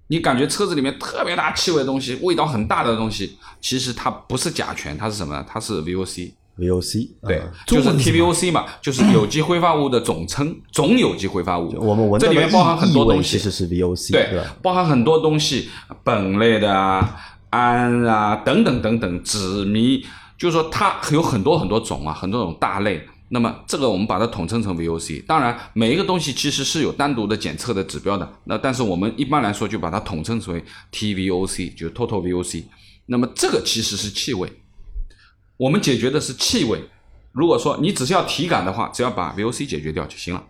你感觉车子里面特别大气味的东西，味道很大的东西，其实它不是甲醛，它是什么呢？它是 VOC。VOC，对啊，就是 TVOC 嘛，就是有机挥发物的总称，总有机挥发物。我们闻这里面包含很多东西，其实是 VOC，对？包含很多东西，苯类的啊、氨啊等等等等，酯醚，就是说它有很多很多种啊，很多种大类。那么这个我们把它统称成 VOC。当然，每一个东西其实是有单独的检测的指标的。那但是我们一般来说就把它统称成为 TVOC，就是 Total VOC。那么这个其实是气味，我们解决的是气味。如果说你只是要体感的话，只要把 VOC 解决掉就行了。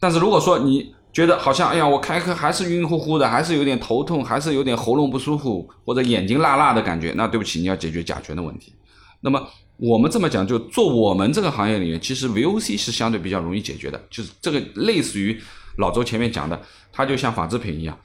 但是如果说你觉得好像哎呀，我开课还是晕乎乎的，还是有点头痛，还是有点喉咙不舒服，或者眼睛辣辣的感觉，那对不起，你要解决甲醛的问题。那么我们这么讲，就做我们这个行业里面，其实 VOC 是相对比较容易解决的，就是这个类似于老周前面讲的，它就像纺织品一样。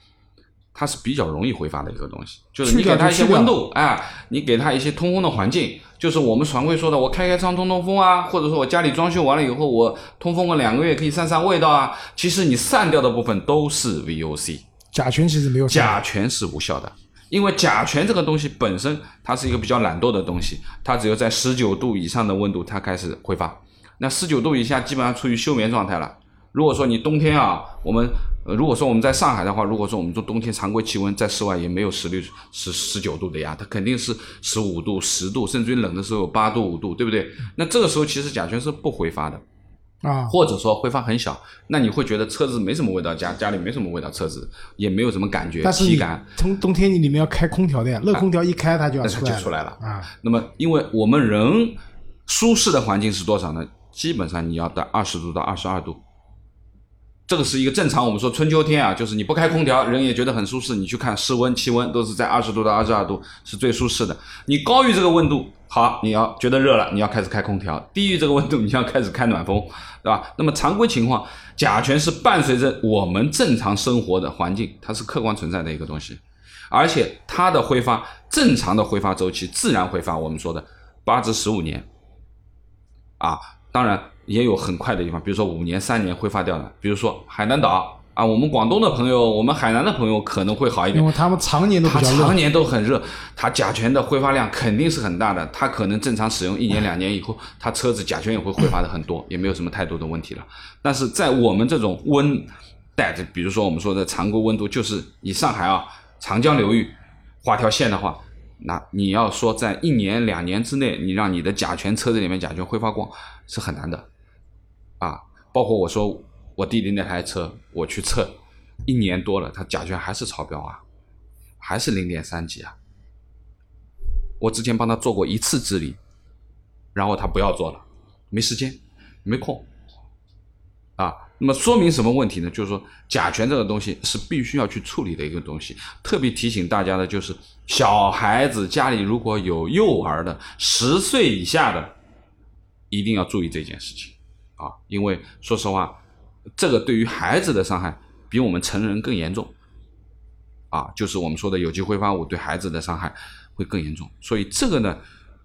它是比较容易挥发的一个东西，就是你给它一些温度，哎，你给它一些通风的环境，就是我们常规说的，我开开窗通通风啊，或者说我家里装修完了以后，我通风个两个月可以散散味道啊。其实你散掉的部分都是 VOC，甲醛其实没有甲醛是无效的，因为甲醛这个东西本身它是一个比较懒惰的东西，它只有在十九度以上的温度它开始挥发，那十九度以下基本上处于休眠状态了。如果说你冬天啊，我们呃如果说我们在上海的话，如果说我们做冬天常规气温在室外也没有十六十十九度的呀，它肯定是十五度、十度，甚至于冷的时候有八度、五度，对不对？那这个时候其实甲醛是不挥发的，啊。或者说挥发很小，那你会觉得车子没什么味道，家家里没什么味道，车子也没有什么感觉，但是你体感。从冬天你里面要开空调的呀，热空调一开它就要出来就出来了啊。那么，因为我们人舒适的环境是多少呢？基本上你要在二十度到二十二度，这个是一个正常。我们说春秋天啊，就是你不开空调，人也觉得很舒适。你去看室温、气温都是在二十度到二十二度是最舒适的。你高于这个温度，好，你要觉得热了，你要开始开空调；低于这个温度，你要开始开暖风，对吧？那么常规情况，甲醛是伴随着我们正常生活的环境，它是客观存在的一个东西。而且它的挥发，正常的挥发周期，自然挥发，我们说的八至十五年，啊，当然也有很快的地方，比如说五年、三年挥发掉的，比如说海南岛啊，我们广东的朋友，我们海南的朋友可能会好一点因，为他们常年都常，年都很热，它甲醛的挥发量肯定是很大的。它可能正常使用一年两年以后，它车子甲醛也会挥发的很多，也没有什么太多的问题了。但是在我们这种温带的，比如说我们说的常规温度，就是以上海啊长江流域画条线的话，那你要说在一年两年之内，你让你的甲醛车子里面甲醛挥发光是很难的啊。包括我说我弟弟那台车，我去测，一年多了，它甲醛还是超标啊。还是零点三几啊。我之前帮他做过一次治理，然后他不要做了，没时间，没空。啊，那么说明什么问题呢？就是说甲醛这个东西是必须要去处理的一个东西。特别提醒大家的就是，小孩子家里如果有幼儿的，十岁以下的，一定要注意这件事情啊，因为说实话，这个对于孩子的伤害比我们成人更严重。啊，就是我们说的有机挥发物对孩子的伤害会更严重。所以这个呢，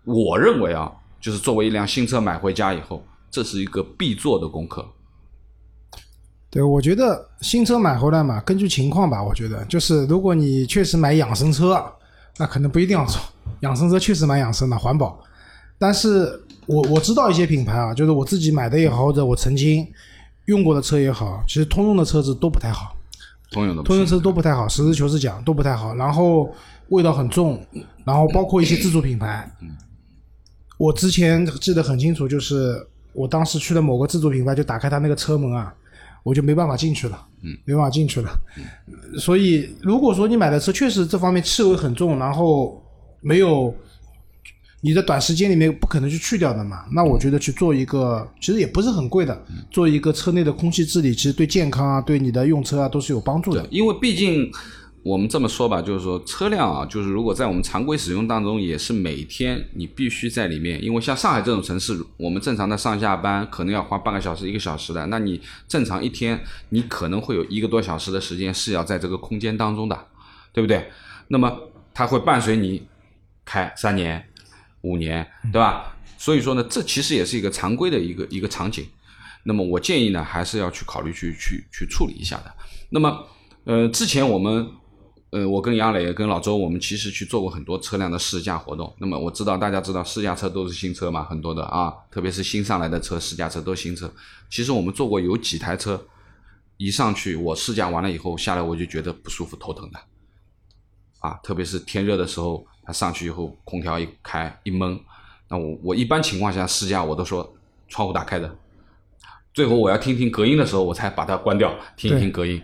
我认为啊，就是作为一辆新车买回家以后，这是一个必做的功课。对，我觉得新车买回来嘛，根据情况吧。我觉得就是，如果你确实买养生车，那可能不一定要做。养生车确实蛮养生的，环保。但是我我知道一些品牌啊，就是我自己买的也好，或者我曾经用过的车也好，其实通用的车子都不太好。通用的通用车都不太好，实事求是讲都不太好，然后味道很重，然后包括一些自主品牌，我之前记得很清楚，就是我当时去了某个自主品牌，就打开他那个车门啊，我就没办法进去了，嗯，没办法进去了。所以如果说你买的车确实这方面气味很重，然后没有你的短时间里面不可能去去掉的嘛，那我觉得去做一个其实也不是很贵的，做一个车内的空气治理，其实对健康啊，对你的用车啊都是有帮助的。因为毕竟我们这么说吧，就是说车辆啊，就是如果在我们常规使用当中，也是每天你必须在里面，因为像上海这种城市，我们正常的上下班可能要花半个小时、一个小时的，那你正常一天你可能会有一个多小时的时间是要在这个空间当中的，对不对？那么它会伴随你开三年、五年，对吧？所以说呢，这其实也是一个常规的一个一个场景。那么我建议呢，还是要去考虑去去去处理一下的。那么，呃，之前我们，呃，我跟杨磊跟老周，我们其实去做过很多车辆的试驾活动。那么我知道大家知道试驾车都是新车嘛，很多的啊，特别是新上来的车，试驾车都是新车。其实我们做过有几台车，一上去我试驾完了以后下来我就觉得不舒服、头疼的。啊，特别是天热的时候，它上去以后，空调一开一闷，那我我一般情况下试驾我都说窗户打开的，最后我要听听隔音的时候，我才把它关掉，听一听隔音。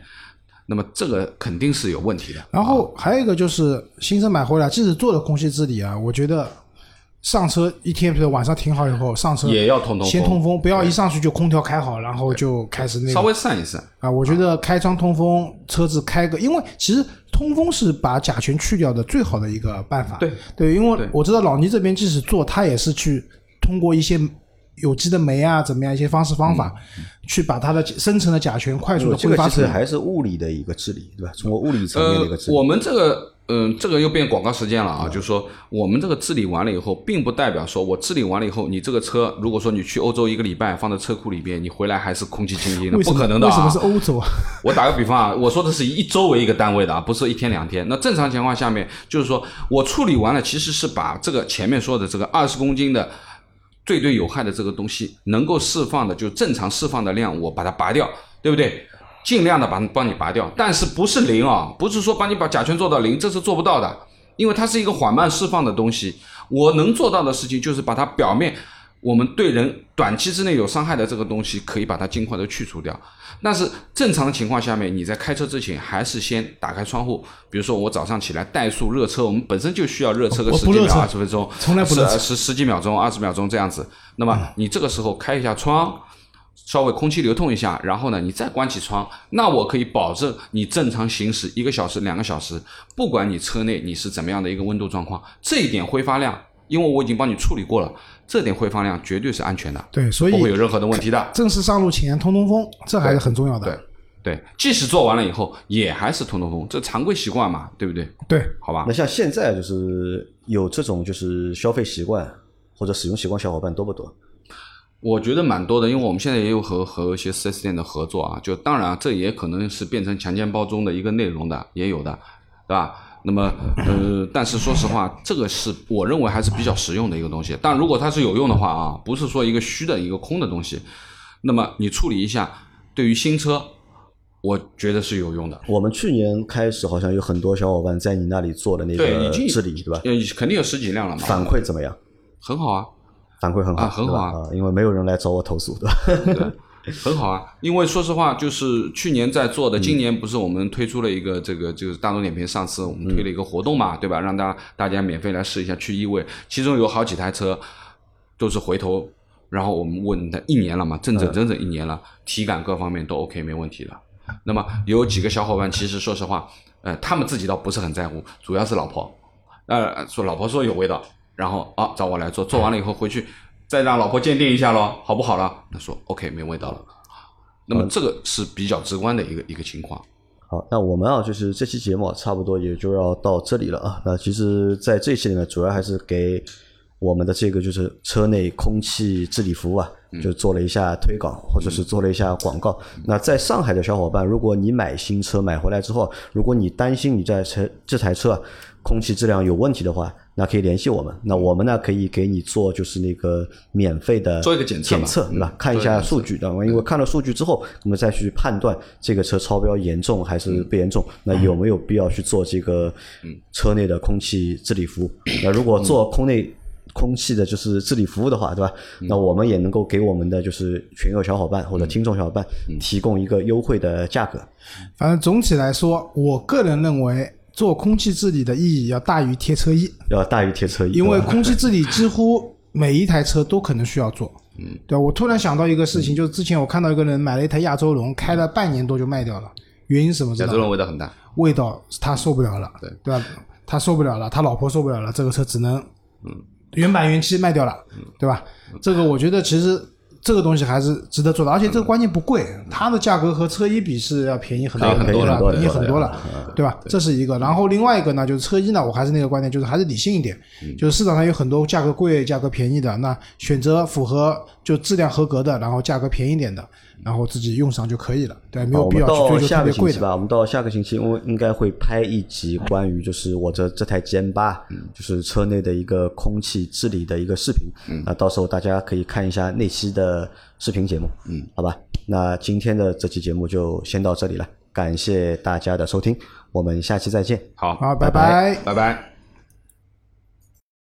那么这个肯定是有问题的。然后还有一个就是新车买回来，即使做了空气治理啊，我觉得上车一天，比如晚上停好以后上车也要通通风先通风，不要一上去就空调开好，然后就开始那个稍微散一散，啊，我觉得开窗通风，车子开个，因为其实通风是把甲醛去掉的最好的一个办法。对对，因为我知道老倪这边即使做，他也是去通过一些有机的酶啊，怎么样一些方式方法，去把它的深层的甲醛快速的这个其实挥发出来。还是物理的一个治理，对吧？通过物理层面的一个治，理。呃我们这个，嗯、这个又变广告时间了啊，就是说我们这个治理完了以后，并不代表说我治理完了以后，你这个车如果说你去欧洲一个礼拜放在车库里边，你回来还是空气清新的，不可能的啊。为什么是欧洲啊？我打个比方啊，我说的是以一周为一个单位的啊，不是一天两天。那正常情况下面，就是说我处理完了，其实是把这个前面说的这个二十公斤的最对有害的这个东西能够释放的，就正常释放的量，我把它拔掉，对不对？尽量的把帮你拔掉，但是不是零啊？不是说帮你把甲醛做到零，这是做不到的，因为它是一个缓慢释放的东西。我能做到的事情就是把它表面我们对人短期之内有伤害的这个东西，可以把它尽快的去除掉。但是正常的情况下面，你在开车之前还是先打开窗户。比如说我早上起来怠速热车，我们本身就需要热车个十几二十分钟，从来不热车十十十几秒钟、二十秒钟这样子。那么你这个时候开一下窗，稍微空气流通一下，然后呢，你再关起窗，那我可以保证你正常行驶一个小时、两个小时，不管你车内你是怎么样的一个温度状况，这一点挥发量，因为我已经帮你处理过了，这点挥发量绝对是安全的，对，所以不会有任何的问题的。正式上路前通通风，这还是很重要的。对对，即使做完了以后，也还是通通风，这常规习惯嘛，对不对？对好吧那，像现在就是有这种就是消费习惯或者使用习惯，小伙伴多不多？我觉得蛮多的，因为我们现在也有和和一些 4S 店的合作啊，就当然这也可能是变成强奸包中的一个内容的，也有的，对吧？那么呃，但是说实话，这个是我认为还是比较实用的一个东西。但如果它是有用的话啊，不是说一个虚的一个空的东西，那么你处理一下，对于新车，我觉得是有用的。我们去年开始好像有很多小伙伴在你那里做的那对，个治理，对吧？呃，肯定有十几辆了嘛，反馈怎么样？很好啊。反馈很好，啊很好啊。因为没有人来找我投诉，对吧？对，很好啊。因为说实话，就是去年在做的，今年不是我们推出了一个这个就是大众点评上次我们推了一个活动嘛，对吧？让大大家免费来试一下去异味，其中有好几台车都是回头，然后我们问他一年了嘛，整整整整一年了，体感各方面都 OK 没问题了。那么有几个小伙伴，其实说实话，呃，他们自己倒不是很在乎，主要是老婆，呃，说老婆说有味道，然后啊找我来做，做完了以后回去再让老婆鉴定一下咯，好不好了？他说 OK 没味道了。那么这个是比较直观的一个一个情况。好，那我们啊，就是这期节目啊差不多也就要到这里了啊。那其实，在这期里面，主要还是给我们的这个就是车内空气治理服务啊，就做了一下推广，或者是做了一下广告。那在上海的小伙伴，如果你买新车买回来之后，如果你担心你在车这台车啊空气质量有问题的话，那可以联系我们。那我们呢可以给你做就是那个免费的做一个检测嘛检测对吧嗯？看一下数据的，因为看了数据之后，我们再去判断这个车超标严重还是不严重，那有没有必要去做这个车内的空气治理服务？那如果做空内空气的就是治理服务的话，对吧？那我们也能够给我们的就是群友小伙伴或者听众小伙伴提供一个优惠的价格。反正总体来说，我个人认为做空气治理的意义要大于贴车衣，要大于贴车衣，因为空气治理 几乎每一台车都可能需要做。嗯，对吧我突然想到一个事情，就是之前我看到一个人买了一台亚洲龙，开了半年多就卖掉了，原因是什么？知亚洲龙味道很大，味道他受不了了，对。对吧？他受不了了，他老婆受不了了，这个车只能原版原漆卖掉了，对吧？这个我觉得其实这个东西还是值得做的，而且这个关键不贵，它的价格和车衣比是要便宜很多很多了，了便宜很多了，对吧？这是一个。然后另外一个呢，就是车衣呢，我还是那个观点，就是还是理性一点，就是市场上有很多价格贵、价格便宜的，那选择符合就质量合格的，然后价格便宜点的，然后自己用上就可以了，对，没，有必我们要去追求到下特别贵的。个星期吧，我们到下个星期，因为应该会拍一集关于就是我的这台 GM 八，就是车内的一个空气治理的一个视频。嗯，那到时候大家可以看一下那期的视频节目。嗯，好吧，那今天的这期节目就先到这里了，感谢大家的收听，我们下期再见。好，好，拜拜拜拜拜。